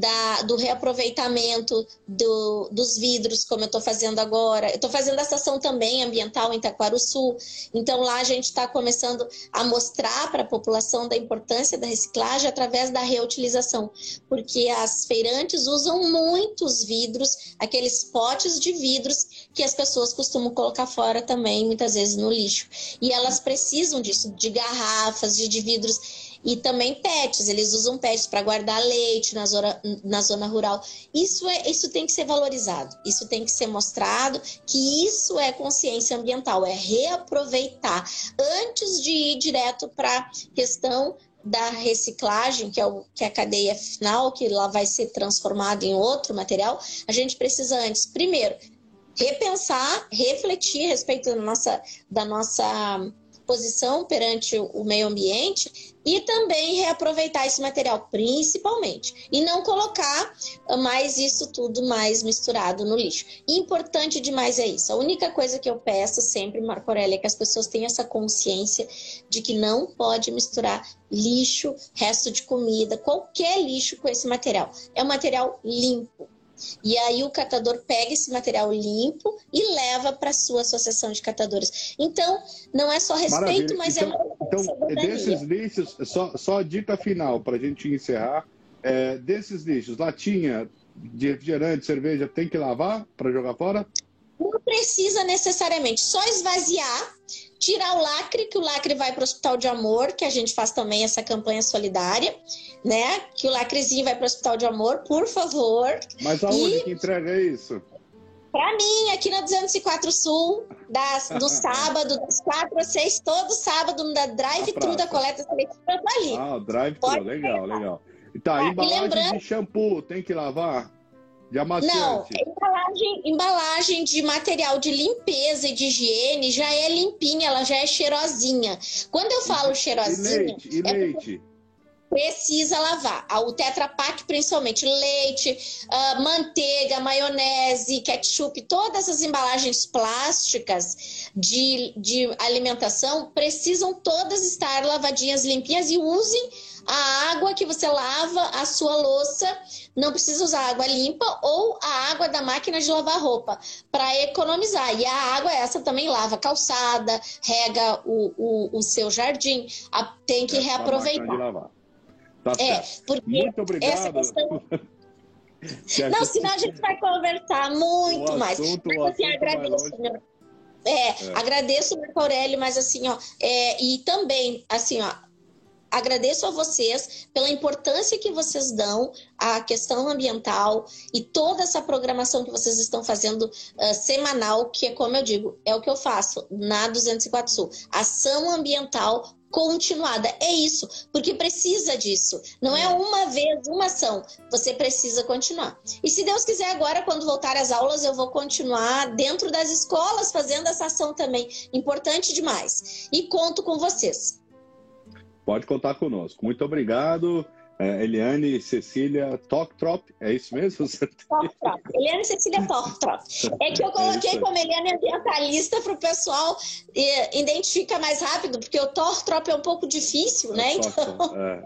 da, do reaproveitamento do, dos vidros, como eu estou fazendo agora. Eu estou fazendo essa ação também ambiental em Sul. Então, lá a gente está começando a mostrar para a população da importância da reciclagem através da reutilização, porque as feirantes usam muitos vidros, aqueles potes de vidros que as pessoas costumam colocar fora também, muitas vezes no lixo. E elas precisam disso, de garrafas, de, de vidros e também pets, eles usam pets para guardar leite na zona, na zona rural. Isso, é, isso tem que ser valorizado, isso tem que ser mostrado que isso é consciência ambiental, é reaproveitar antes de ir direto para a questão da reciclagem, que é, o, que é a cadeia final, que lá vai ser transformado em outro material, a gente precisa antes, primeiro, repensar, refletir a respeito da nossa, da nossa posição perante o meio ambiente e também reaproveitar esse material, principalmente, e não colocar mais isso tudo mais misturado no lixo. Importante demais é isso. A única coisa que eu peço sempre, Marco Aurélio, é que as pessoas tenham essa consciência de que não pode misturar lixo, resto de comida, qualquer lixo com esse material. É um material limpo. E aí o catador pega esse material limpo e leva para a sua associação de catadores. Então, não é só respeito, Maravilha. mas é então, é uma Então, desses lixos, só, só a dica final para a gente encerrar. É, desses lixos, latinha de refrigerante, cerveja, tem que lavar para jogar fora? Não precisa necessariamente, só esvaziar, tirar o lacre, que o lacre vai para o Hospital de Amor, que a gente faz também essa campanha solidária, né? Que o lacrezinho vai para o Hospital de Amor, por favor. Mas aonde e... que entrega isso? Para mim, aqui na 204 Sul, das, do sábado, das 4 às 6, todo sábado, da drive-thru da coleta seletiva, tá ali. Ah, drive-thru, legal, legal. Tá, ah, embalagem lembrando... de shampoo, tem que lavar? De amaciante? Não, embalagem, embalagem de material de limpeza e de higiene já é limpinha, ela já é cheirosinha. Quando eu falo cheirosinha... E leite? E é leite? precisa lavar. O Tetra Pak, principalmente leite, uh, manteiga, maionese, ketchup, todas as embalagens plásticas de, de alimentação precisam todas estar lavadinhas, limpinhas e usem a água que você lava a sua louça. Não precisa usar água limpa ou a água da máquina de lavar roupa para economizar. E a água essa também lava calçada, rega o, o, o seu jardim, a, tem que é reaproveitar. Tá é, porque muito obrigado. Essa questão... Não, senão a gente vai conversar muito mais. Mas assim, agradeço, é, é, agradeço Marco Aurélio, mas assim, ó, é, e também, assim, ó, agradeço a vocês pela importância que vocês dão à questão ambiental e toda essa programação que vocês estão fazendo uh, semanal, que é como eu digo, é o que eu faço na 204 Sul. Ação ambiental continuada. É isso, porque precisa disso. Não é uma vez, uma ação. Você precisa continuar. E se Deus quiser, agora, quando voltar às aulas, eu vou continuar dentro das escolas fazendo essa ação também. Importante demais. E conto com vocês. Pode contar conosco. Muito obrigado. É, Eliane Cecília Toktrop, é isso mesmo? Toktrop. Eliane Cecília Toktrop. É que eu é coloquei é como Eliane ambientalista para o pessoal e, identifica mais rápido, porque o Toktrop é um pouco difícil, né? Então... É.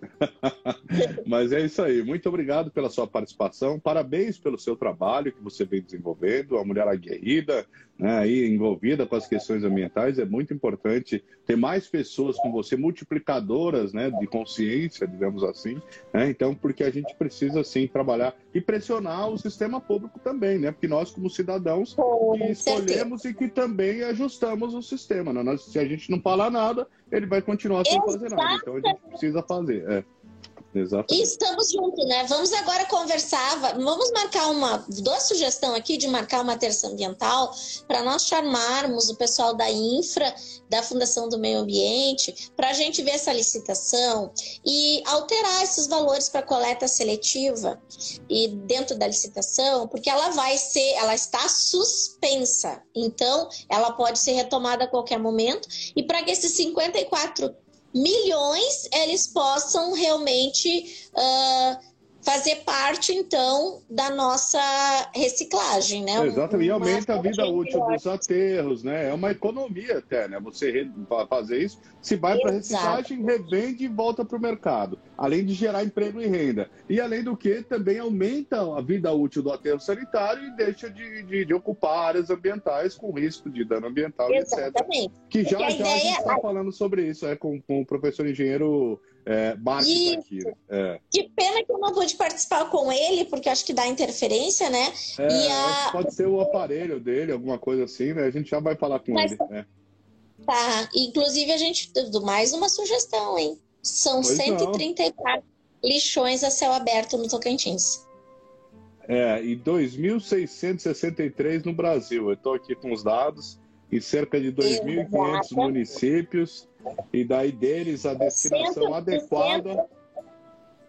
Mas é isso aí. Muito obrigado pela sua participação. Parabéns pelo seu trabalho que você vem desenvolvendo. A mulher aguerrida, né, aí envolvida com as questões ambientais, é muito importante ter mais pessoas com você, multiplicadoras né, de consciência, digamos assim. Né? Então, porque a gente precisa, sim, trabalhar e pressionar o sistema público também, né? Porque nós, como cidadãos, que escolhemos e que também ajustamos o sistema. Né? Nós, se a gente não falar nada, ele vai continuar sem fazer nada. Então, a gente precisa fazer. É. Exatamente. E estamos juntos, né? Vamos agora conversar, vamos marcar uma, dou a sugestão aqui de marcar uma terça ambiental para nós chamarmos o pessoal da Infra, da Fundação do Meio Ambiente, para a gente ver essa licitação e alterar esses valores para coleta seletiva e dentro da licitação, porque ela vai ser, ela está suspensa, então ela pode ser retomada a qualquer momento e para que esses 54 milhões eles possam realmente uh, fazer parte, então, da nossa reciclagem, né? Exatamente, e aumenta a vida útil dos aterros, né? É uma economia até, né? Você fazer isso, se vai para reciclagem, revende e volta para o mercado, além de gerar emprego e renda. E além do que, também aumenta a vida útil do aterro sanitário e deixa de, de, de ocupar áreas ambientais com risco de dano ambiental, Exatamente. etc. Que já, já a, gente está falando sobre isso, é, com, com o professor engenheiro é, Marques aqui. É. Que pena que eu não pude participar com ele, porque acho que dá interferência, né? É, a... Pode ser o aparelho dele, alguma coisa assim, né? A gente já vai falar com Mas... ele. Né? Tá, inclusive a gente mais uma sugestão, hein? São pois 134 não. lixões a céu aberto no Tocantins. É, e 2.663 no Brasil. Eu estou aqui com os dados, em cerca de 2.500 municípios e daí deles a destinação adequada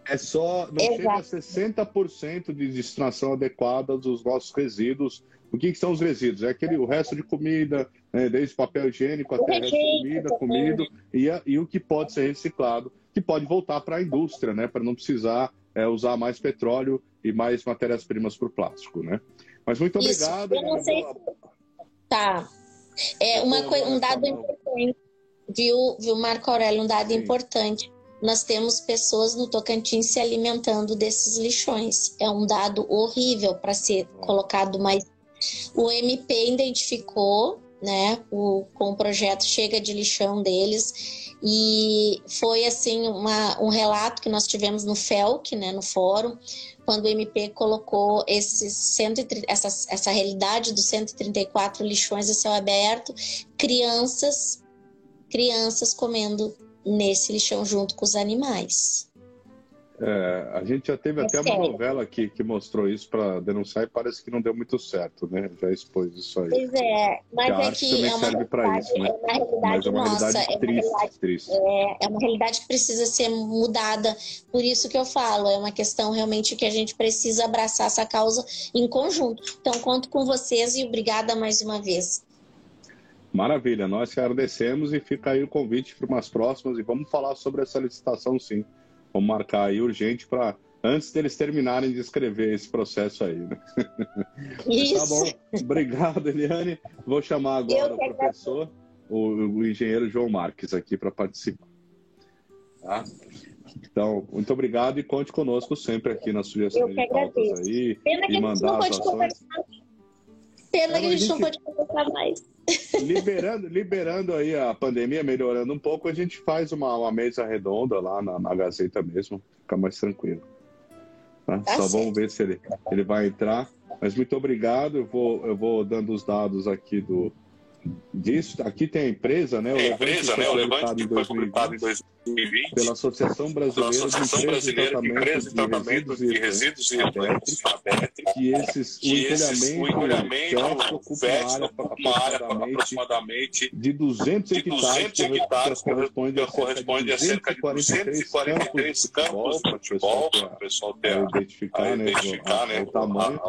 é só, não Exato. chega a 60% de destinação adequada dos nossos resíduos. O que, que, são os resíduos? É aquele, o resto de comida, né, desde papel higiênico até resto de comida, comida e, e o que pode ser reciclado, que pode voltar para a indústria, né, para não precisar é, usar mais petróleo e mais matérias-primas para o plástico. Né? Mas muito obrigado. Isso, eu não sei se... Tá. É uma coisa, um dado importante viu, viu Marco Aurélio, um dado Sim. importante. Nós temos pessoas no Tocantins se alimentando desses lixões. É um dado horrível para ser colocado, mas o MP identificou, né, o, com o projeto Chega de Lixão deles, e foi assim uma, um relato que nós tivemos no FELC, né, no fórum, quando o MP colocou esses 130, essa, essa realidade dos 134 lixões a céu aberto, crianças crianças comendo nesse lixão junto com os animais. É, a gente já teve é até sério. uma novela aqui que mostrou isso para denunciar e parece que não deu muito certo, né? Já expôs isso aí. Pois é, mas é que é uma, serve para isso, né? é uma realidade é uma nossa, realidade é triste, uma realidade, triste. É, é uma realidade que precisa ser mudada. Por isso que eu falo, é uma questão realmente que a gente precisa abraçar essa causa em conjunto. Então, conto com vocês e obrigada mais uma vez. Maravilha, nós que agradecemos e fica aí o convite para umas próximas e vamos falar sobre essa licitação sim. Vamos marcar aí urgente para antes deles terminarem de escrever esse processo aí. Né? Isso. tá bom. Obrigado, Eliane. Vou chamar agora o professor, o, o, engenheiro João Marques aqui para participar. Tá? Então, muito obrigado e conte conosco sempre aqui nas sugestões de pautas aí. Pena e mandar as ações. Pena que a gente não pode conversar mais. Liberando, liberando aí a pandemia, melhorando um pouco, a gente faz uma, uma mesa redonda lá na, na Gazeta mesmo, fica mais tranquilo. Tá? Tá Só certo. vamos ver se ele, ele vai entrar. Mas muito obrigado, eu vou, eu vou dando os dados aqui do, disso. Aqui tem a empresa, né? O é, empresa, né? O Levante que foi publicado em 2020 pela Associação Brasileira, Associação de, Brasileira de Empresas de Tratamento de Resíduos e Elétricos, que esses, que o empilhamento ocupa uma área aproximadamente de 200 hectares, que corresponde, corresponde a cerca de 243 campos de futebol, para o pessoal ter identificar, né, né, o tamanho,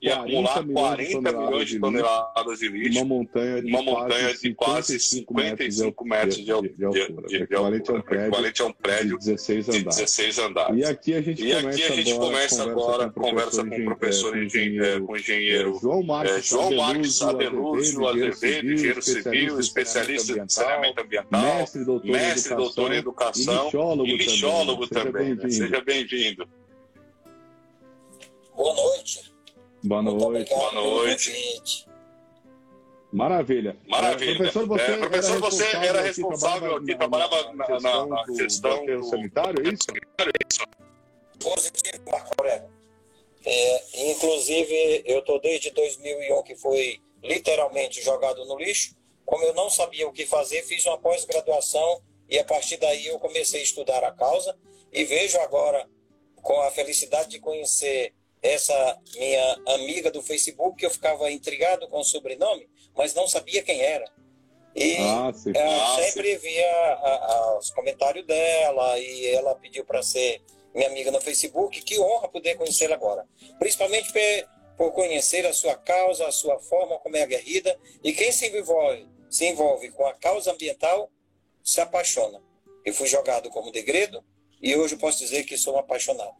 e acumular 40 milhões de toneladas de lixo, uma montanha de, uma montanha de quase 55 metros de, de, de, altura, de, equivalente, a um prédio, equivalente a um prédio de 16 andares. 16 andares. E aqui a gente começa, aqui a gente agora, começa agora conversa com o professor engenheiro, com o engenheiro João Marques, João Marques Adelúcio Azevedo, engenheiro civil, especialista em saneamento ambiental, mestre doutor, mestre, doutor em educação e lixólogo, também. também. Seja bem-vindo. Boa noite. Boa noite. Boa noite. Maravilha. Maravilha. É, professor, você, é, professor, era, você responsável era responsável aqui, trabalhava na, na, na, na gestão do, do sanitário, é isso? Positivo, Marco Aurélio. É, inclusive, eu estou desde 2001 que foi literalmente jogado no lixo. Como eu não sabia o que fazer, fiz uma pós-graduação e a partir daí eu comecei a estudar a causa e vejo agora com a felicidade de conhecer essa minha amiga do Facebook, que eu ficava intrigado com o sobrenome, mas não sabia quem era. E ah, ah, sempre via a, a, os comentários dela e ela pediu para ser minha amiga no Facebook. Que honra poder conhecê-la agora. Principalmente por conhecer a sua causa, a sua forma como é aguerrida. E quem se envolve, se envolve com a causa ambiental se apaixona. Eu fui jogado como degredo e hoje posso dizer que sou um apaixonado.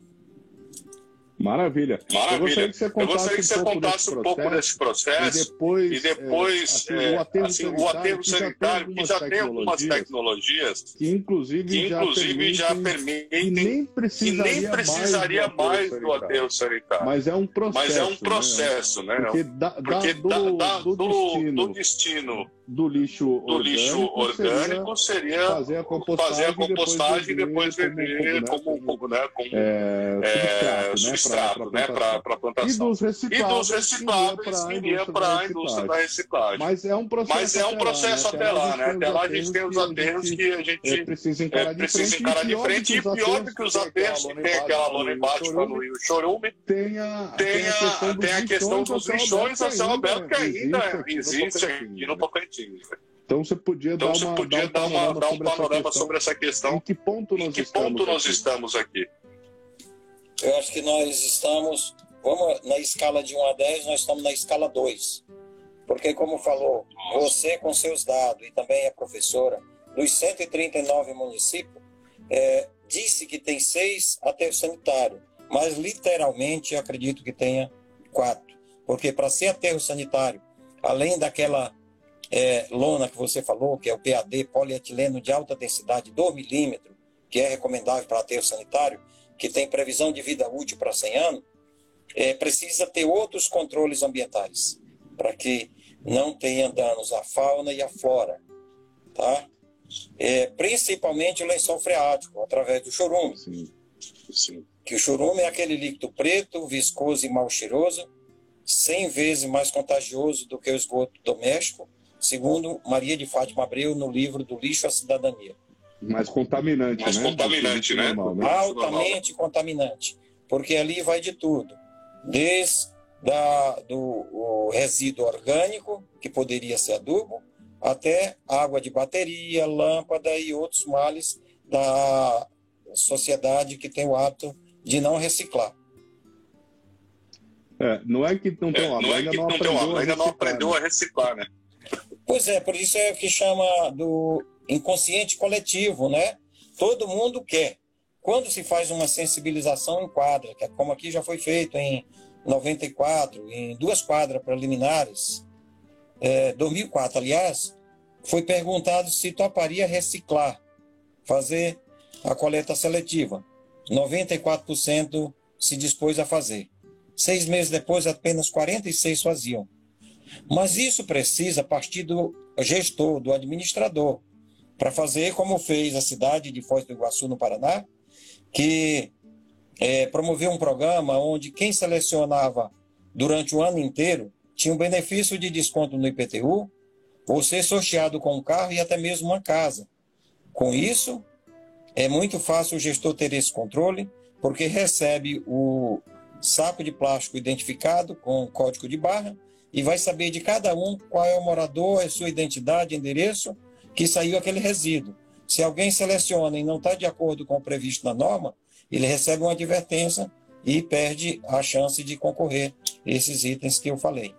Maravilha. Maravilha. Eu gostaria que você contasse, que você um, pouco contasse um pouco desse processo. E depois, e depois é, assim, o aterro assim, sanitário, o aterro sanitário que já tem algumas tecnologias que, inclusive, que, inclusive já, permitem, que nem precisaria, que nem precisaria mais, do aterro sanitário. Mas é um processo. Mas é um processo, né? né? Porque, da, Porque do, da, do, do, destino, do destino do lixo do orgânico, lixo orgânico seria, seria, fazer a compostagem, fazer a compostagem e depois vender como, como, né, como é, é, substrato, né, para a plantação. E dos recicláveis, e dos recicláveis viria para a indústria da reciclagem. Mas é um processo, Mas é um processo até lá, né? Até lá a gente tem os aterros que a gente é, precisa encarar, de, frente. E pior do que os aterros que tem aquela lona embaixo no rio Chorume, tem a questão dos lixões a céu aberto que ainda existe aqui no Tocantins. Então você podia, então, dar, você uma, podia dar, uma, dar um panorama sobre essa questão. Em que ponto nós, que estamos, ponto nós aqui? estamos aqui? Eu acho que nós estamos, vamos na escala de 1 a 10, nós estamos na escala 2. Porque, como falou, você com seus dados e também a professora, dos 139 municípios, é, disse que tem seis aterros sanitários, mas literalmente eu acredito que tenha quatro. Porque para ser aterro sanitário, além daquela é, lona que você falou, que é o PAD, polietileno de alta densidade, 2 milímetros, que é recomendável para aterro sanitário, que tem previsão de vida útil para 100 anos, é, precisa ter outros controles ambientais, para que não tenha danos à fauna e à flora, tá? É, principalmente o lençol freático, através do chorume. Sim. Sim. Que o chorume é aquele líquido preto, viscoso e mal cheiroso, 100 vezes mais contagioso do que o esgoto doméstico, segundo Maria de Fátima Abreu no livro do Lixo à Cidadania. Mais contaminante, Mais né? contaminante, né? Normal, né? Altamente contaminante, porque ali vai de tudo, desde da, do resíduo orgânico, que poderia ser adubo, até água de bateria, lâmpada e outros males da sociedade que tem o hábito de não reciclar. É, não é que não tem é, não é ainda, não, não aprendeu, ainda não aprendeu a reciclar, né? Pois é, por isso é o que chama do inconsciente coletivo, né? Todo mundo quer. Quando se faz uma sensibilização em quadra, que é como aqui já foi feito em 94, em duas quadras preliminares, é, 2004, aliás, foi perguntado se toparia reciclar, fazer a coleta seletiva. 94% se dispôs a fazer. Seis meses depois, apenas 46 faziam. Mas isso precisa partir do gestor, do administrador, para fazer como fez a cidade de Foz do Iguaçu, no Paraná, que é, promoveu um programa onde quem selecionava durante o ano inteiro tinha um benefício de desconto no IPTU, ou ser sorteado com um carro e até mesmo uma casa. Com isso, é muito fácil o gestor ter esse controle, porque recebe o saco de plástico identificado com código de barra e vai saber de cada um qual é o morador, a sua identidade, endereço, que saiu aquele resíduo. Se alguém seleciona e não está de acordo com o previsto na norma, ele recebe uma advertência e perde a chance de concorrer esses itens que eu falei.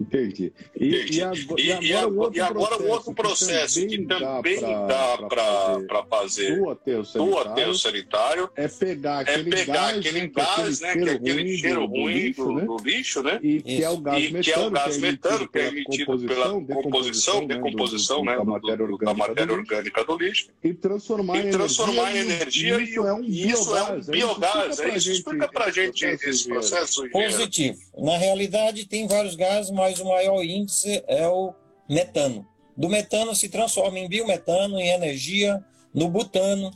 Entendi. E, Entendi. E, agora, e, agora, o outro processo que também dá para fazer do aterro sanitário, sanitário é pegar é aquele é pegar gás, aquele né, gás né, que é aquele cheiro ruim do, do, do lixo, né? E que é o gás e, metano, que é o gás metano que é emitido pela composição, decomposição né, da matéria orgânica do lixo e transformar em energia. Isso é um biogás. Isso explica para gente esse processo. Positivo. Na realidade, tem vários gases, mas mas o maior índice é o metano. Do metano se transforma em biometano, em energia, no butano,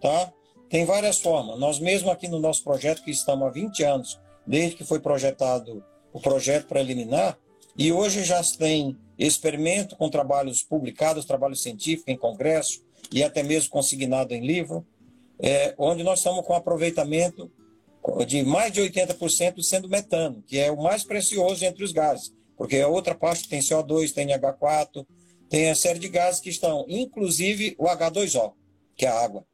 tá? Tem várias formas. Nós mesmo aqui no nosso projeto, que estamos há 20 anos, desde que foi projetado o projeto preliminar, e hoje já tem experimento com trabalhos publicados, trabalhos científicos em congresso e até mesmo consignado em livro, é, onde nós estamos com aproveitamento de mais de 80% sendo metano, que é o mais precioso entre os gases. Porque a outra parte tem CO2, tem H4, tem a série de gases que estão, inclusive o H2O, que é a água,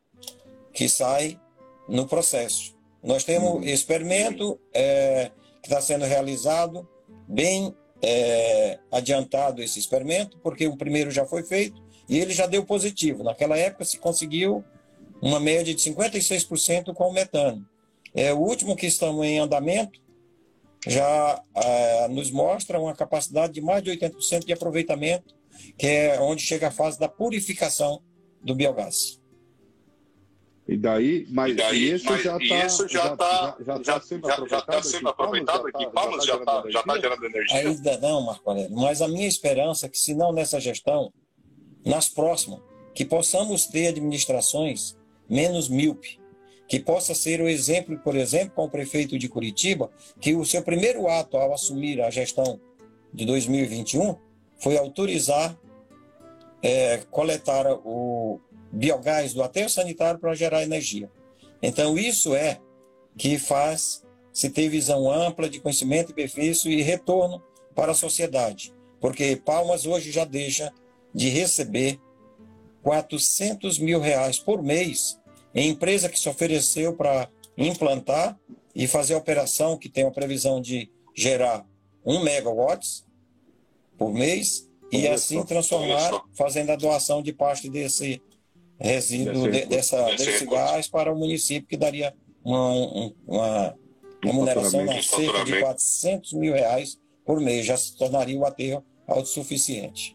que sai no processo. Nós temos uhum. experimento é, que está sendo realizado, bem é, adiantado esse experimento, porque o primeiro já foi feito e ele já deu positivo. Naquela época se conseguiu uma média de 56% com o metano. É, o último que estamos em andamento já é, nos mostra uma capacidade de mais de 80% de aproveitamento, que é onde chega a fase da purificação do biogás. E daí, mas, e daí, isso, mas já tá, isso já está já, já, já, tá sendo já, aproveitado, tá sendo aproveitado aqui, Palmas já está já tá gerando energia? Ainda não, Marco Aurélio, mas a minha esperança é que, se não nessa gestão, nas próximas, que possamos ter administrações menos míope, que possa ser o exemplo, por exemplo, com o prefeito de Curitiba, que o seu primeiro ato ao assumir a gestão de 2021 foi autorizar é, coletar o biogás do aterro sanitário para gerar energia. Então, isso é que faz se ter visão ampla de conhecimento e benefício e retorno para a sociedade. Porque Palmas hoje já deixa de receber 400 mil reais por mês empresa que se ofereceu para implantar e fazer a operação que tem a previsão de gerar 1 megawatts por mês e assim transformar, fazendo a doação de parte desse resíduo, de, dessa, desse gás para o município, que daria uma, uma remuneração de cerca de 400 mil reais por mês, já se tornaria o aterro autossuficiente.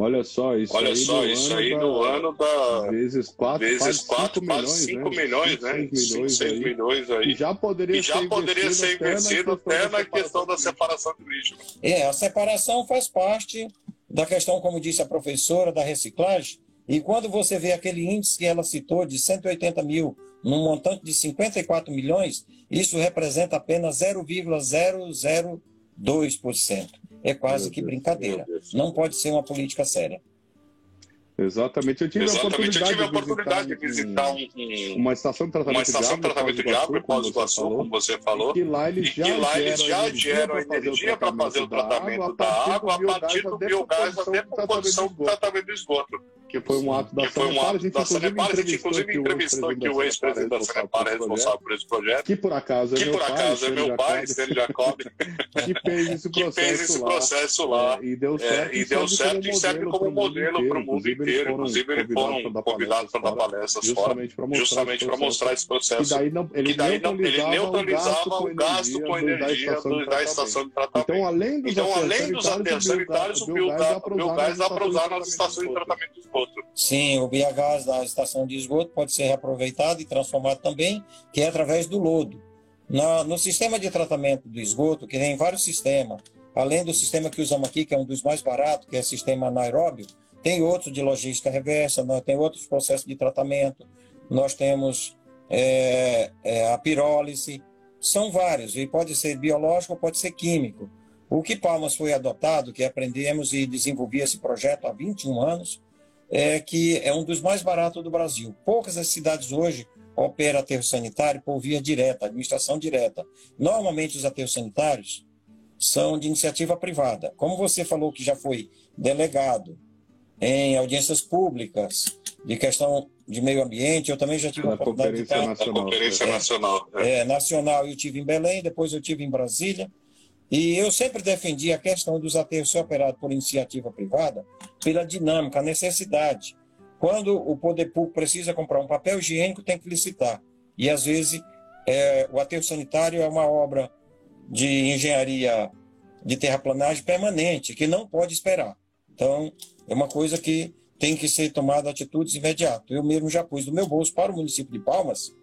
Olha só, isso Olha aí, só, isso aí no ano da vezes 4, vezes 4 quase 5 milhões, né? 5, 6 milhões aí. E já poderia, e já ser, poderia investido ser investido até na questão da separação de lixo. É, a separação faz parte da questão, como disse a professora, da reciclagem. E quando você vê aquele índice que ela citou de 180 mil num montante de 54 milhões, isso representa apenas 0,002% é quase que brincadeira. Não pode ser uma política séria. Exatamente. Eu tive Exatamente. a oportunidade, tive a oportunidade de visitar, um, uma estação de tratamento, uma estação de, tratamento de água Pós do Iguaçu, como você falou. E que lá eles já, lá eles já geram energia para fazer o tratamento da água a partir do biogás até por condição do tratamento do esgoto que foi um ato da que foi um ato da Sanepar. A gente, inclusive, entrevistou aqui o ex-presidente da Sanepar, responsável por esse projeto. Que, por acaso, é que, meu por pai, acaso é meu pai, Sérgio Jacob. que fez esse processo, fez esse processo lá. lá. E deu certo, é, e, deu certo e serve como modelo para o mundo inteiro. Inclusive, eles foram convidados para dar palestras fora, justamente para mostrar esse processo. E daí, não, ele, neutralizava o gasto com energia da estação de tratamento. Então, além dos então, além dos aterros sanitários, o biogás dá para usar nas estações de tratamento de esgoto. Sim, o biogás da estação de esgoto pode ser reaproveitado e transformado também, que é através do lodo. Na, no sistema de tratamento do esgoto, que tem vários sistemas, além do sistema que usamos aqui, que é um dos mais baratos, que é o sistema anaeróbio, tem outros de logística reversa, nós tem outros processos de tratamento, nós temos é, é, a pirólise, são vários, e pode ser biológico pode ser químico. O que Palmas foi adotado, que aprendemos e desenvolvi esse projeto há 21 anos, é, que é um dos mais baratos do Brasil. Poucas das cidades hoje operam aterro sanitário por via direta, administração direta. Normalmente os aterros sanitários são de iniciativa privada. Como você falou que já foi delegado em audiências públicas de questão de meio ambiente, eu também já tive a oportunidade de estar... Nacional. Conferência Nacional. É, é, nacional eu tive em Belém, depois eu tive em Brasília, e eu sempre defendi a questão dos aterros ser operados por iniciativa privada pela dinâmica, a necessidade. Quando o poder público precisa comprar um papel higiênico, tem que licitar. E, às vezes, é, o aterro sanitário é uma obra de engenharia de terraplanagem permanente, que não pode esperar. Então, é uma coisa que tem que ser tomada atitudes imediatas. Eu mesmo já pus do meu bolso para o município de Palmas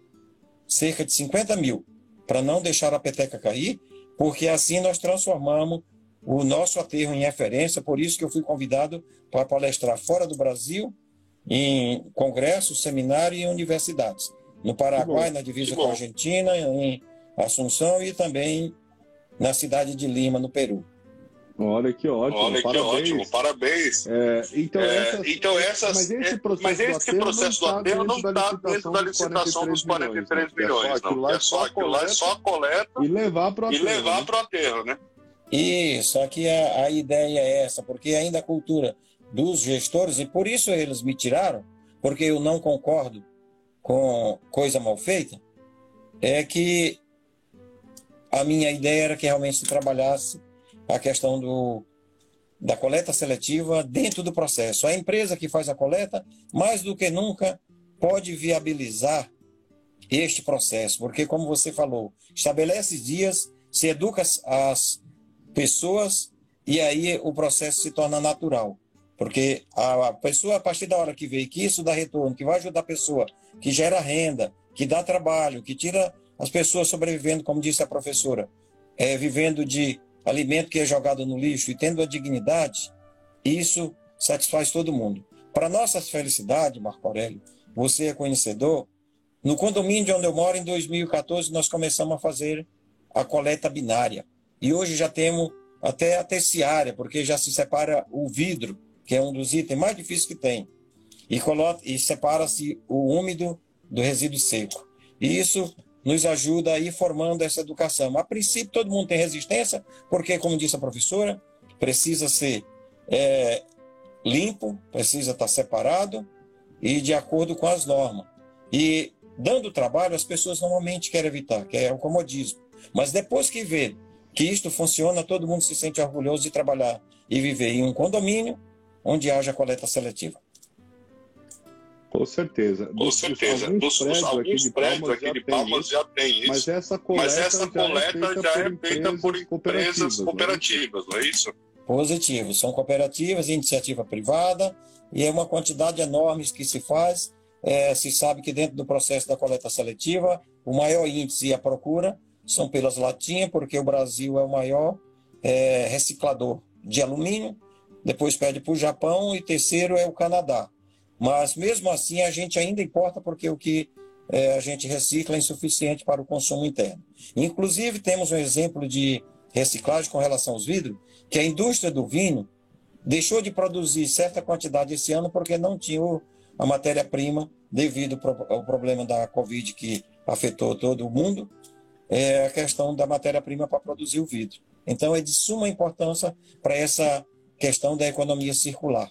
cerca de 50 mil, para não deixar a peteca cair porque assim nós transformamos o nosso aterro em referência, por isso que eu fui convidado para palestrar fora do Brasil, em congressos, seminários e universidades. No Paraguai, na divisa com a Argentina, em Assunção e também na cidade de Lima, no Peru. Olha que ótimo, Olha parabéns. que ótimo, parabéns. É, então, é, essas, então essas, mas esse processo, mas esse do, processo do aterro não está dentro da licitação dos 43 milhões, não. É só aquilo lá é só a coleta e levar para o aterro. E levar né? para o aterro, né? Isso, aqui a, a ideia é essa, porque ainda a cultura dos gestores, e por isso eles me tiraram, porque eu não concordo com coisa mal feita, é que a minha ideia era que realmente se trabalhasse a questão do, da coleta seletiva dentro do processo. A empresa que faz a coleta, mais do que nunca, pode viabilizar este processo, porque, como você falou, estabelece dias, se educa as pessoas e aí o processo se torna natural. Porque a pessoa, a partir da hora que vê que isso dá retorno, que vai ajudar a pessoa, que gera renda, que dá trabalho, que tira as pessoas sobrevivendo, como disse a professora, é, vivendo de alimento que é jogado no lixo e tendo a dignidade, isso satisfaz todo mundo. Para nossa felicidade, Marco Aurélio, você é conhecedor, no condomínio onde eu moro, em 2014, nós começamos a fazer a coleta binária. E hoje já temos até a terciária, porque já se separa o vidro, que é um dos itens mais difíceis que tem, e, e separa-se o úmido do resíduo seco. E isso nos ajuda a ir formando essa educação. A princípio, todo mundo tem resistência, porque, como disse a professora, precisa ser é, limpo, precisa estar separado e de acordo com as normas. E dando trabalho, as pessoas normalmente querem evitar, que é o comodismo. Mas depois que vê que isto funciona, todo mundo se sente orgulhoso de trabalhar e viver em um condomínio onde haja coleta seletiva. Com certeza. Com certeza. Dos, prédios, alguns aqui prédios aqui de Palmas já tem isso. Mas essa coleta, mas essa coleta já, é já, é feita por empresas cooperativas, não é isso? Positivo. São cooperativas, iniciativa privada, e é uma quantidade enorme que se faz. É, se sabe que dentro do processo da coleta seletiva, o maior índice e a procura são pelas latinhas, porque o Brasil é o maior é, reciclador de alumínio, depois pede para o Japão e terceiro é o Canadá. Mas mesmo assim a gente ainda importa porque o que é, a gente recicla é insuficiente para o consumo interno. Inclusive temos um exemplo de reciclagem com relação aos vidros, que a indústria do vinho deixou de produzir certa quantidade esse ano porque não tinha a matéria-prima devido ao problema da Covid que afetou todo o mundo, é a questão da matéria-prima para produzir o vidro. Então é de suma importância para essa questão da economia circular.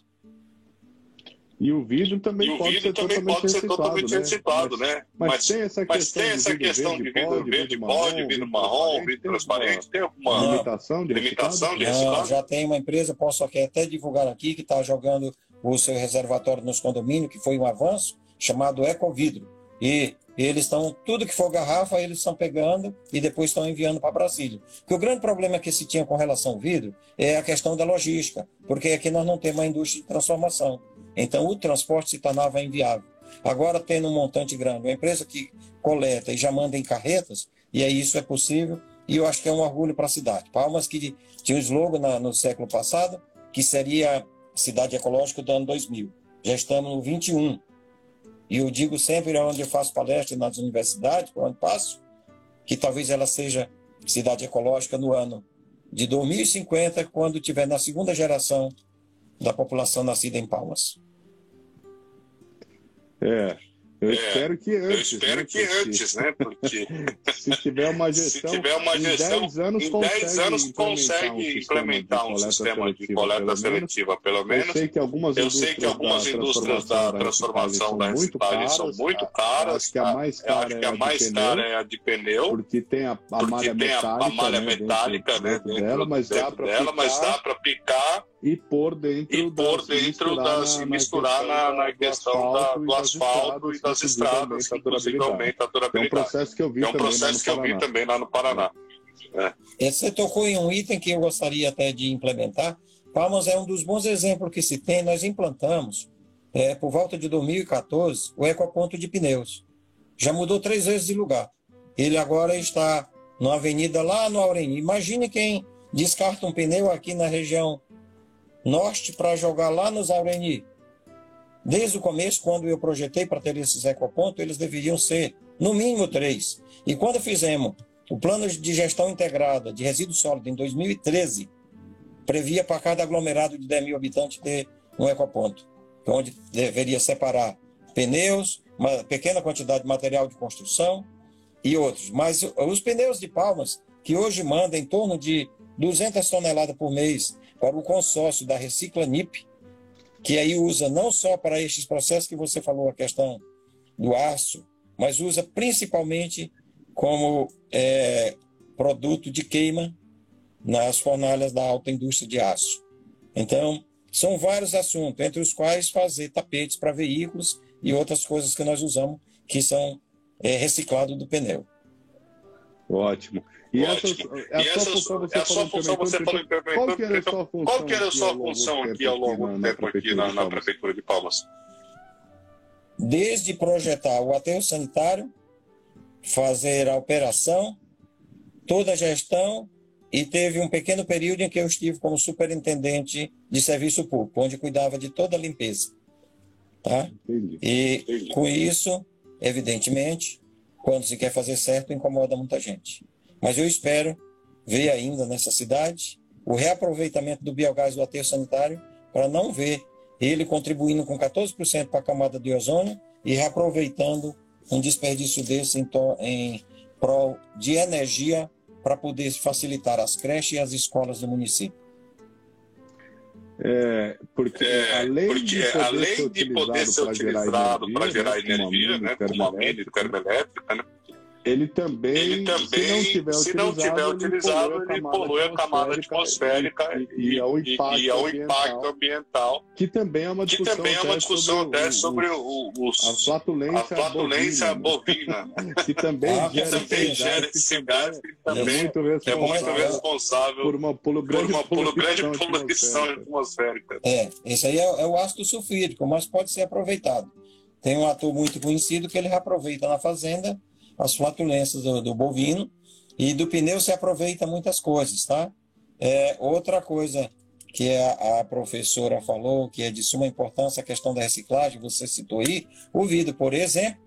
E o vidro também, o pode, vidro ser também totalmente pode ser reciclado, totalmente né? reciclado, mas, né? Mas, mas, tem essa mas questão, tem essa de, questão verde, de vidro pode, verde pode, vidro marrom, vidro transparente, tem alguma limitação de limitação de reciclagem? Já tem uma empresa, posso aqui até divulgar aqui, que está jogando o seu reservatório nos condomínios, que foi um avanço, chamado Ecovidro. E eles estão, tudo que for garrafa, eles estão pegando e depois estão enviando para Brasília. Porque o grande problema que se tinha com relação ao vidro é a questão da logística, porque aqui nós não temos uma indústria de transformação. Então o transporte se tornava inviável. Agora, tendo um montante grande, uma empresa que coleta e já manda em carretas, e aí isso é possível, e eu acho que é um orgulho para a cidade. Palmas que tinha um slogan na, no século passado, que seria Cidade Ecológica do ano 2000. Já estamos no 21. E eu digo sempre, onde eu faço palestra nas universidades, por onde passo, que talvez ela seja cidade ecológica no ano de 2050, quando tiver na segunda geração da população nascida em Palmas. É, eu é, espero que antes. Eu espero né, que antes, né? Porque se tiver uma gestão, se tiver uma gestão em 10 anos, em 10 anos consegue implementar um sistema de coleta seletiva, pelo menos. Eu sei que algumas eu sei que algumas indústrias da transformação da reciclagem são muito caras. Acho que a mais cara, a mais cara é a de pneu, porque tem a, a malha metálica, a malha metálica, né, dentro dela, mas dá para picar e pôr dentro, e das, dentro das, e misturar na, na questão da, do asfalto e das estradas, inclusive aumenta a durabilidade. É um processo que eu vi, é um processo que eu vi também lá no Paraná. É. Você tocou em um item que eu gostaria até de implementar. Palmas é um dos bons exemplos que se tem. Nós implantamos, é, por volta de 2014, o ecoponto de pneus. Já mudou três vezes de lugar. Ele agora está numa avenida lá no Aureni. Imagine quem descarta um pneu aqui na região norte para jogar lá nos Aureni. Desde o começo, quando eu projetei para ter esses ecopontos, eles deveriam ser no mínimo três. E quando fizemos o plano de gestão integrada de resíduo sólido em 2013, previa para cada aglomerado de 10 mil habitantes ter um ecoponto, onde deveria separar pneus, uma pequena quantidade de material de construção e outros. Mas os pneus de palmas, que hoje mandam em torno de 200 toneladas por mês para o consórcio da Recicla NIP, que aí usa não só para estes processos que você falou, a questão do aço, mas usa principalmente como é, produto de queima nas fornalhas da alta indústria de aço. Então, são vários assuntos, entre os quais fazer tapetes para veículos e outras coisas que nós usamos, que são é, reciclado do pneu. Ótimo. E essa, é a sua função, você, é sua função, você falou em Qual que era a sua função, qual que era a sua função aqui ao longo do tempo aqui na, na Prefeitura de Palmas? Desde projetar o aterro sanitário, fazer a operação, toda a gestão e teve um pequeno período em que eu estive como superintendente de serviço público, onde cuidava de toda a limpeza. Tá? Entendi. E Entendi. com isso, evidentemente, quando se quer fazer certo, incomoda muita gente. Mas eu espero ver ainda nessa cidade o reaproveitamento do biogás do aterro sanitário para não ver ele contribuindo com 14% para a camada de ozônio e reaproveitando um desperdício desse em, em prol de energia para poder facilitar as creches e as escolas do município. É, porque, é, além, porque de poder além ser de poder ser utilizado para gerar energia, né, como a mini termoelétrica, né, ele também, ele também se não tiver se utilizado, não tiver utilizado ele, polui a camada atmosférica e, e, e, ao impacto, e, ao impacto ambiental, que também é uma discussão, também é uma discussão até sobre, o, o, a flatulência, a flatulência bovina, bovina. que também ah, gera, também gera esse gás que também é muito responsável, é muito responsável por uma pulo grande, por uma grande poluição atmosférica. É, esse aí é, é o ácido sulfídrico, mas pode ser aproveitado. Tem um ator muito conhecido que ele reaproveita na fazenda as flatulências do, do bovino e do pneu se aproveita muitas coisas, tá? É, outra coisa que a, a, professora falou, que é de suma importância, a questão da reciclagem, você citou aí, o vidro, por exemplo,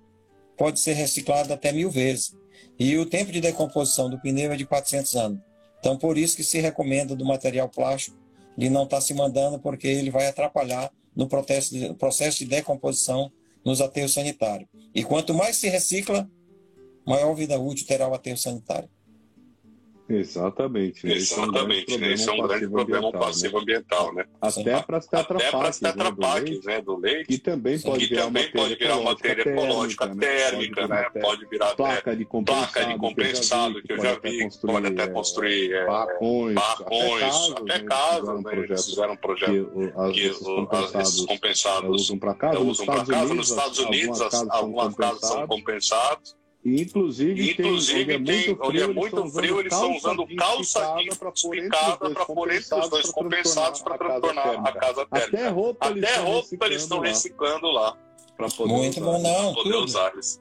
pode ser reciclado até mil vezes. E o tempo de decomposição do pneu é de 400 anos. Então, por isso que se recomenda do material plástico de não estar tá se mandando, porque ele vai atrapalhar no processo de, processo de decomposição nos aterros sanitários. E quanto mais se recicla, maior vida útil terá o aterro sanitário. Exatamente. Exatamente. Né? Esse é um grande problema passivo ambiental, né? Até para as tetrapaques, né, do leite, né, do leite, que também pode, que virar, também matéria pode virar matéria ecológica térmica, né? Pode virar placa de compensado, placa de compensado que eu já vi, que pode até construir é, barracões, barracões, até casas, né? Eles fizeram um projeto que esses compensados usam para casa. Nos Estados Unidos, algumas casas são compensadas inclusive, inclusive tem, onde é muito frio, é muito frio eles estão usando calça picada para pôr entre os dois compensados para transformar a casa térmica. Até roupa, Até roupa eles estão reciclando lá. Muito bom, não. Tudo,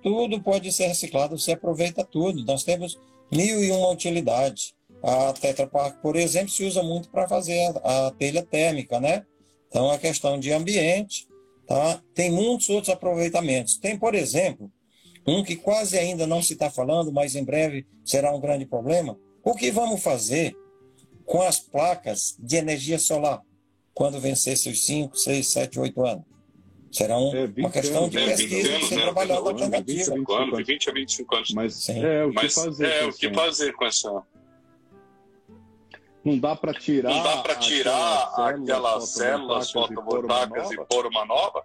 tudo pode ser reciclado, você aproveita tudo. Nós temos mil e uma utilidades. A Tetra Pak, por exemplo, se usa muito para fazer a, a telha térmica, né? Então, a questão de ambiente, tá? Tem muitos outros aproveitamentos. Tem, por exemplo, um que quase ainda não se está falando, mas em breve será um grande problema. O que vamos fazer com as placas de energia solar quando vencer seus 5, 6, 7, 8 anos? Será um, é, uma questão anos, de pesquisa é, de ser né? trabalhada alternativa. 20 anos, 20 a 25 anos. Mas Sim. é o que Mas, fazer. É, o que fazer com essa. Não dá para tirar, não dá para tirar aquelas células fotovoltaicas e pôr uma nova?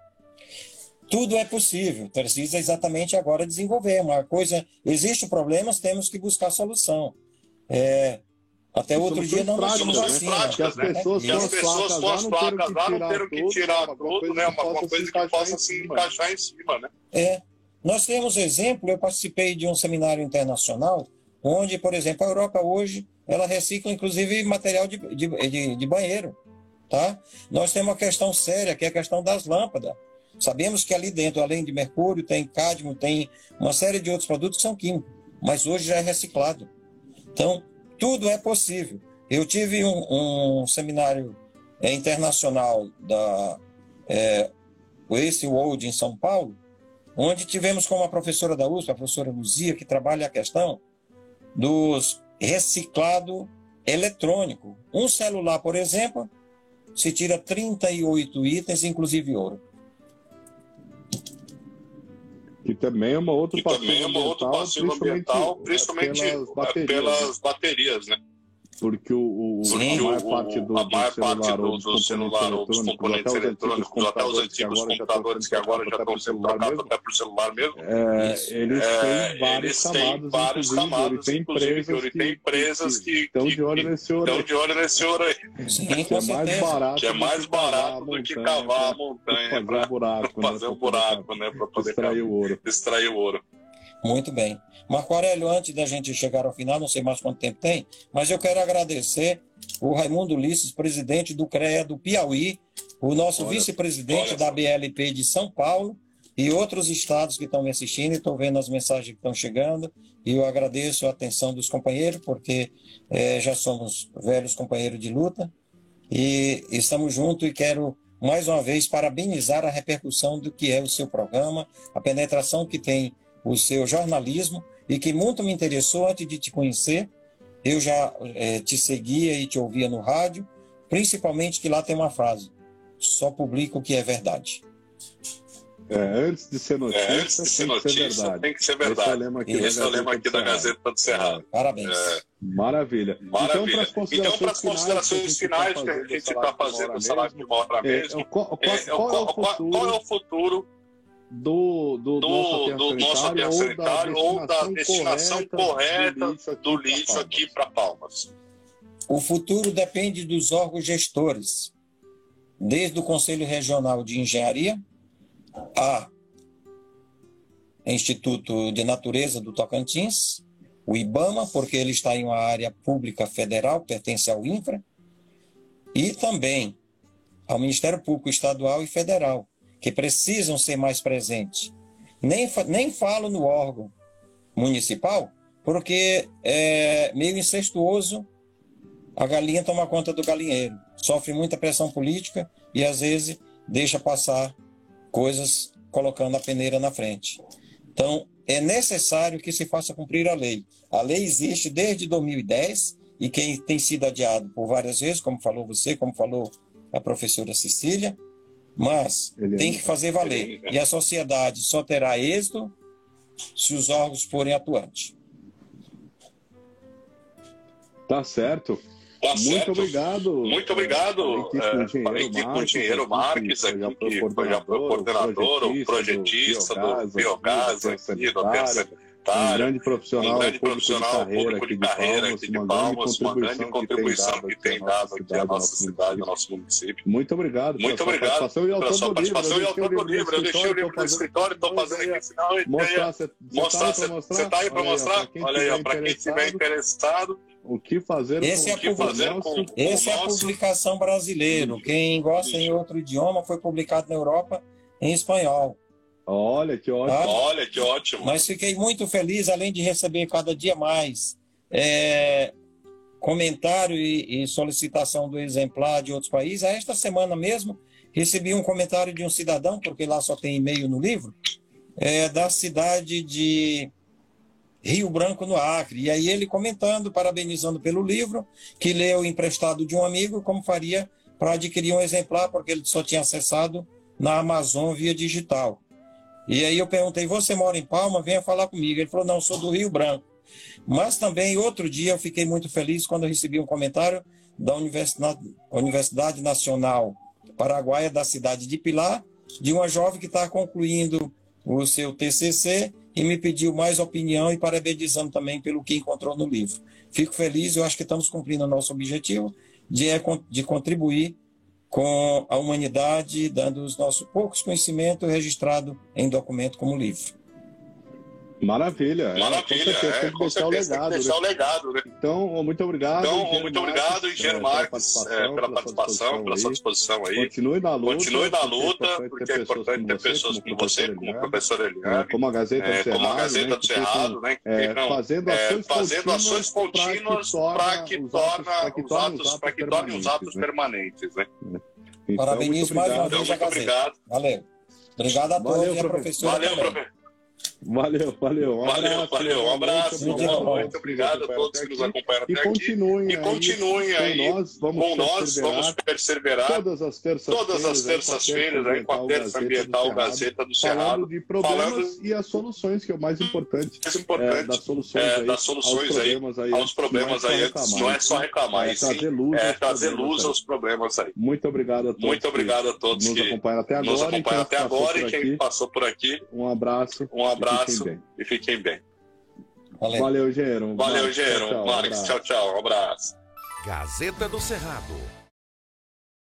Tudo é possível, precisa exatamente agora desenvolver uma coisa. Existe problemas, temos que buscar solução. É, até outro dia não nós tínhamos vacina. Né? Que as pessoas, né? as pessoas com as placas lá não teram que tirar tudo, né? Uma, uma coisa que possa se encaixar em cima, né? É. Nós temos exemplo, eu participei de um seminário internacional, onde, por exemplo, a Europa hoje, ela recicla inclusive material de, de, de, de banheiro. Tá? Nós temos uma questão séria, que é a questão das lâmpadas. Sabemos que ali dentro, além de mercúrio, tem cádmio, tem uma série de outros produtos que são químicos, mas hoje já é reciclado. Então, tudo é possível. Eu tive um, um seminário é, internacional da é, Waste World em São Paulo, onde tivemos como a professora da USP, a professora Luzia, que trabalha a questão dos reciclado eletrônico. Um celular, por exemplo, se tira 38 itens, inclusive ouro que também é uma outra passiva ambiental, ambiental, principalmente, pelas baterias, pelas baterias né? Porque o, o Sim, a maior parte do, a maior celular, do, celular ou dos componentes eletrônicos, até os antigos computadores que agora já estão sendo trocados até por celular mesmo, é, eles têm vários camadas, vários camadas, tem empresas, tem empresas que, estão de olho nesse ouro, estão de olho nesse ouro aí, que é mais barato, que é mais barato do que cavar a montanha, fazer um buraco, fazer um buraco, né, para poder extrair o ouro, extrair o ouro. Muito bem. Marco Aurélio, antes da gente chegar ao final, não sei mais quanto tempo tem, mas eu quero agradecer o Raimundo Ulisses, presidente do CREA do Piauí, o nosso vice-presidente da BLP de São Paulo e outros estados que estão me assistindo e estão vendo as mensagens que estão chegando. E eu agradeço a atenção dos companheiros, porque é, já somos velhos companheiros de luta e estamos juntos e quero mais uma vez parabenizar a repercussão do que é o seu programa, a penetração que tem o seu jornalismo e que muito me interessou antes de te conhecer. Eu já é, te seguia e te ouvia no rádio, principalmente que lá tem uma frase: só publico o que é verdade. É, antes de ser notícia, é, antes de ser notícia tem, que ser verdade. tem que ser verdade. Esse é o lema aqui, Esse é o lema aqui da Gazeta do Cerrado. Parabéns. É. Maravilha. Maravilha. Então, para as considerações, finais que a gente está fazendo no salário de uma hora mesmo, qual, é o futuro do, do, do, nosso, do nosso aterro sanitário ou da destinação correta do lixo aqui para Palmas? O futuro depende dos órgãos gestores, desde o Conselho Regional de Engenharia a Instituto de Natureza do Tocantins, o IBAMA, porque ele está em uma área pública federal, pertence ao INFRA, e também ao Ministério Público Estadual e Federal, que precisam ser mais presentes. Nem, nem falo no órgão municipal, porque é meio incestuoso a galinha toma conta do galinheiro. Sofre muita pressão política e às vezes deixa passar coisas colocando a peneira na frente. Então, é necessário que se faça cumprir a lei. A lei existe desde 2010 e quem tem sido adiado por várias vezes, como falou você, como falou a professora Cecília, mas Ele tem que fazer valer. E a sociedade só terá êxito se os órgãos forem atuantes. Tá certo. Tá Muito certo. obrigado. Muito obrigado. Falei aqui com o engenheiro Marques, aqui, que foi já foi coordenador, o projetista do biogás aqui, do Aterro um grande profissional, um grande profissional público de carreira aqui de Palmas, uma grande contribuição que tem dado aqui à nossa cidade, ao nosso município. Muito obrigado. Muito obrigado pela sua participação e autor do livro. Eu deixei o livro no escritório, estou fazendo aqui no final. Mostrar, você está aí para mostrar? Olha aí, para quem estiver interessado. O que fazer esse com, é, que fazer com, esse é a publicação brasileira. Quem gosta em outro idioma foi publicado na Europa em espanhol. Olha que ótimo. Tá? Olha que ótimo. Mas fiquei muito feliz, além de receber cada dia mais é, comentário e, e, solicitação do exemplar de outros países. Esta semana mesmo recebi um comentário de um cidadão, porque lá só tem e-mail no livro, é, da cidade de Rio Branco, no Acre. E aí ele comentando, parabenizando pelo livro, que leu emprestado de um amigo, como faria para adquirir um exemplar, porque ele só tinha acessado na Amazon via digital. E aí eu perguntei, você mora em Palma? Venha falar comigo. Ele falou, não, sou do Rio Branco. Mas também, outro dia, eu fiquei muito feliz quando eu recebi um comentário da Universidade, Nacional Paraguaia da cidade de Pilar, de uma jovem que está concluindo o seu TCC e me pediu mais opinião e parabenizando também pelo que encontrou no livro. Fico feliz, eu acho que estamos cumprindo o nosso objetivo de, é de contribuir com a humanidade, dando os nossos poucos conhecimentos registrados em documento como livro. Maravilha. Maravilha. É, com certeza, é, tem que deixar, o legado, deixar né? o legado. Né? Então, muito obrigado. Então, muito obrigado, Engenheiro Marques, pela participação, pela sua disposição aí. Continue na luta. Continue na luta, porque é importante ter pessoas como você, como o professor Eliane. Como a Gazeta do Cerrado. Como a Gazeta do Cerrado, né? Fazendo ações contínuas para que torne os atos permanentes, né? Parabenizo mais uma vez a Gazeta. Valeu. Obrigado a todos a professora Valeu, professor. Valeu, valeu. Um valeu, abraço, valeu. Um abraço. Muito, muito, muito obrigado a todos que nos acompanharam até e continuem aqui. E continuem aí, com nós. Vamos, com nós, vamos perseverar. Todas as terças-feiras. Todas as terças-feiras, aí, com a Terça Ambiental Gazeta do Cerrado. Falando de problemas falando... e as soluções, que é o mais importante. Mais importante. É, das soluções, é, aí, das soluções aos problemas aí. Aos problemas aí. Não é só reclamar, é trazer luz, é trazer luz aos problemas aí. Muito obrigado a todos. Muito obrigado a todos que nos acompanham até agora. Nos acompanham até agora e quem passou por aqui. Um abraço. Um abraço fiquem bem. Valeu, Valeu Gero. Valeu, Gero. Marques, tchau, tchau. Um abraço. Gazeta do Cerrado